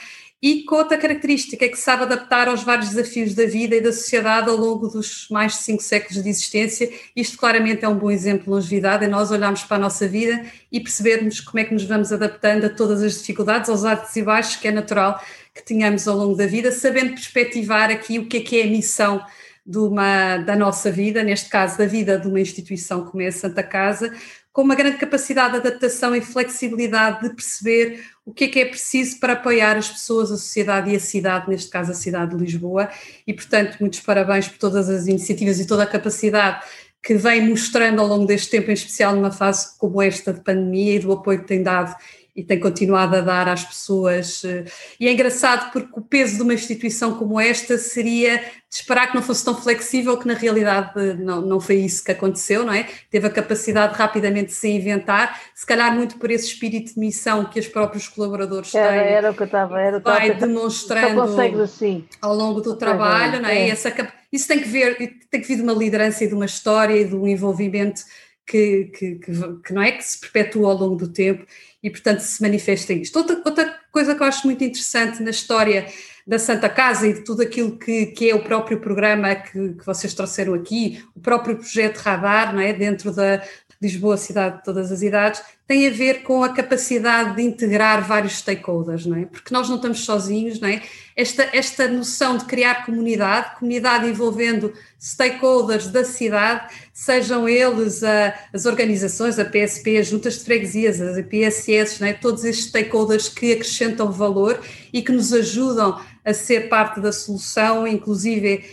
[SPEAKER 1] e com outra característica é que sabe adaptar aos vários desafios da vida e da sociedade ao longo dos mais de cinco séculos de existência. Isto claramente é um bom exemplo de longevidade, é nós olharmos para a nossa vida e percebermos como é que nos vamos adaptando a todas as dificuldades, aos altos e baixos, que é natural que tenhamos ao longo da vida, sabendo perspectivar aqui o que é que é a missão de uma, da nossa vida, neste caso da vida de uma instituição como é a Santa Casa, com uma grande capacidade de adaptação e flexibilidade de perceber o que é que é preciso para apoiar as pessoas, a sociedade e a cidade, neste caso a cidade de Lisboa, e portanto muitos parabéns por todas as iniciativas e toda a capacidade que vem mostrando ao longo deste tempo, em especial numa fase como esta de pandemia e do apoio que tem dado e tem continuado a dar às pessoas. Eh, e é engraçado porque o peso de uma instituição como esta seria de esperar que não fosse tão flexível, que na realidade não, não foi isso que aconteceu, não é? Teve a capacidade de rapidamente se inventar, se calhar muito por esse espírito de missão que os próprios colaboradores
[SPEAKER 2] era,
[SPEAKER 1] têm.
[SPEAKER 2] Era o que eu estava, era
[SPEAKER 1] Vai demonstrando
[SPEAKER 2] assim.
[SPEAKER 1] ao longo do trabalho, não é? é. Essa, isso tem que ver, tem que vir de uma liderança e de uma história e de um envolvimento que, que, que, que, não é que se perpetua ao longo do tempo e, portanto, se manifesta isto. Outra, outra coisa que eu acho muito interessante na história da Santa Casa e de tudo aquilo que, que é o próprio programa que, que vocês trouxeram aqui, o próprio projeto Radar, não é? dentro da Lisboa, cidade de todas as idades, tem a ver com a capacidade de integrar vários stakeholders, não é? Porque nós não estamos sozinhos, não é? Esta, esta noção de criar comunidade, comunidade envolvendo stakeholders da cidade, sejam eles a, as organizações, a PSP, as juntas de freguesias, as PSS, não é? Todos estes stakeholders que acrescentam valor e que nos ajudam a ser parte da solução, inclusive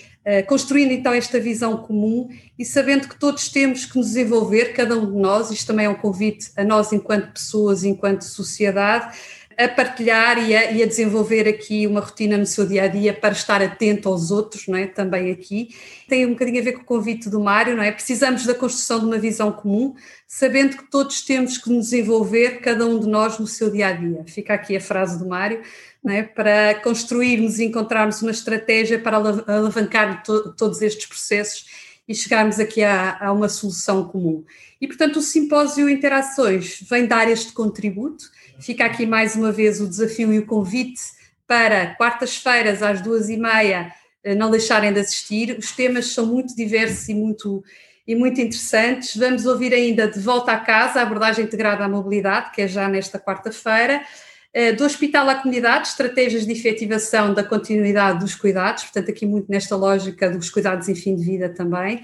[SPEAKER 1] construindo então esta visão comum e sabendo que todos temos que nos desenvolver, cada um de nós, isto também é um convite a nós enquanto pessoas, enquanto sociedade, a partilhar e a, e a, desenvolver aqui uma rotina no seu dia a dia para estar atento aos outros, não é? Também aqui. Tem um bocadinho a ver com o convite do Mário, não é? Precisamos da construção de uma visão comum, sabendo que todos temos que nos desenvolver, cada um de nós, no seu dia a dia. Fica aqui a frase do Mário, é? Para construirmos e encontrarmos uma estratégia para alavancar to, todos estes processos e chegarmos aqui a, a uma solução comum. E, portanto, o simpósio Interações vem dar este contributo Fica aqui mais uma vez o desafio e o convite para quartas-feiras às duas e meia eh, não deixarem de assistir. Os temas são muito diversos e muito, e muito interessantes. Vamos ouvir ainda de volta à casa a abordagem integrada à mobilidade, que é já nesta quarta-feira. Eh, do Hospital à Comunidade, estratégias de efetivação da continuidade dos cuidados, portanto, aqui muito nesta lógica dos cuidados em fim de vida também.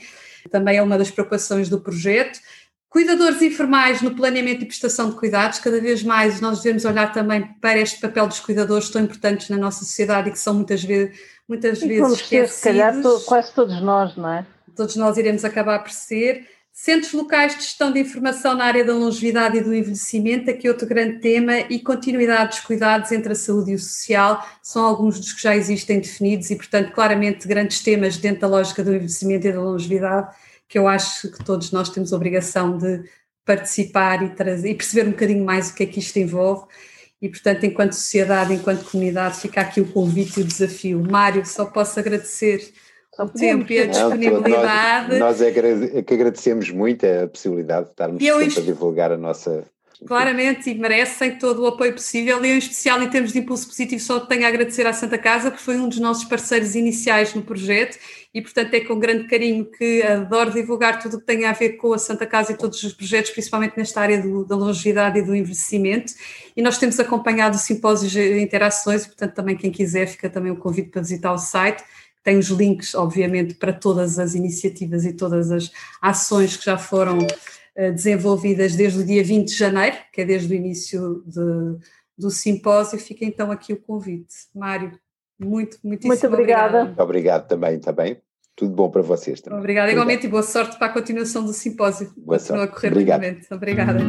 [SPEAKER 1] Também é uma das preocupações do projeto. Cuidadores informais no planeamento e prestação de cuidados, cada vez mais nós devemos olhar também para este papel dos cuidadores tão importantes na nossa sociedade e que são muitas vezes, muitas
[SPEAKER 2] e
[SPEAKER 1] vezes
[SPEAKER 2] esquecidos. Se calhar to, quase todos nós, não é?
[SPEAKER 1] Todos nós iremos acabar por ser. Centros locais de gestão de informação na área da longevidade e do envelhecimento, aqui outro grande tema, e continuidade dos cuidados entre a saúde e o social, são alguns dos que já existem definidos e, portanto, claramente grandes temas dentro da lógica do envelhecimento e da longevidade que eu acho que todos nós temos a obrigação de participar e, trazer, e perceber um bocadinho mais o que é que isto envolve. E, portanto, enquanto sociedade, enquanto comunidade, fica aqui o convite e o desafio. Mário, só posso agradecer o tempo e a disponibilidade.
[SPEAKER 3] Não, nós, nós é que agradecemos muito a possibilidade de estarmos eu, sempre a divulgar a nossa
[SPEAKER 1] Claramente, e merecem todo o apoio possível. E eu, em especial, em termos de impulso positivo, só tenho a agradecer à Santa Casa, porque foi um dos nossos parceiros iniciais no projeto e, portanto, é com grande carinho que adoro divulgar tudo o que tem a ver com a Santa Casa e todos os projetos, principalmente nesta área do, da longevidade e do envelhecimento. E nós temos acompanhado simpósios e interações, e, portanto, também quem quiser, fica também o convite para visitar o site. Tem os links, obviamente, para todas as iniciativas e todas as ações que já foram eh, desenvolvidas desde o dia 20 de janeiro, que é desde o início de, do simpósio. Fica então aqui o convite. Mário, muito, muitíssimo
[SPEAKER 2] muito obrigada.
[SPEAKER 3] Obrigado. obrigado também, também. Tudo bom para vocês também.
[SPEAKER 1] Obrigada, igualmente, e boa sorte para a continuação do simpósio.
[SPEAKER 3] Boa
[SPEAKER 1] Continua
[SPEAKER 3] sorte.
[SPEAKER 1] a correr Obrigado. Obrigada.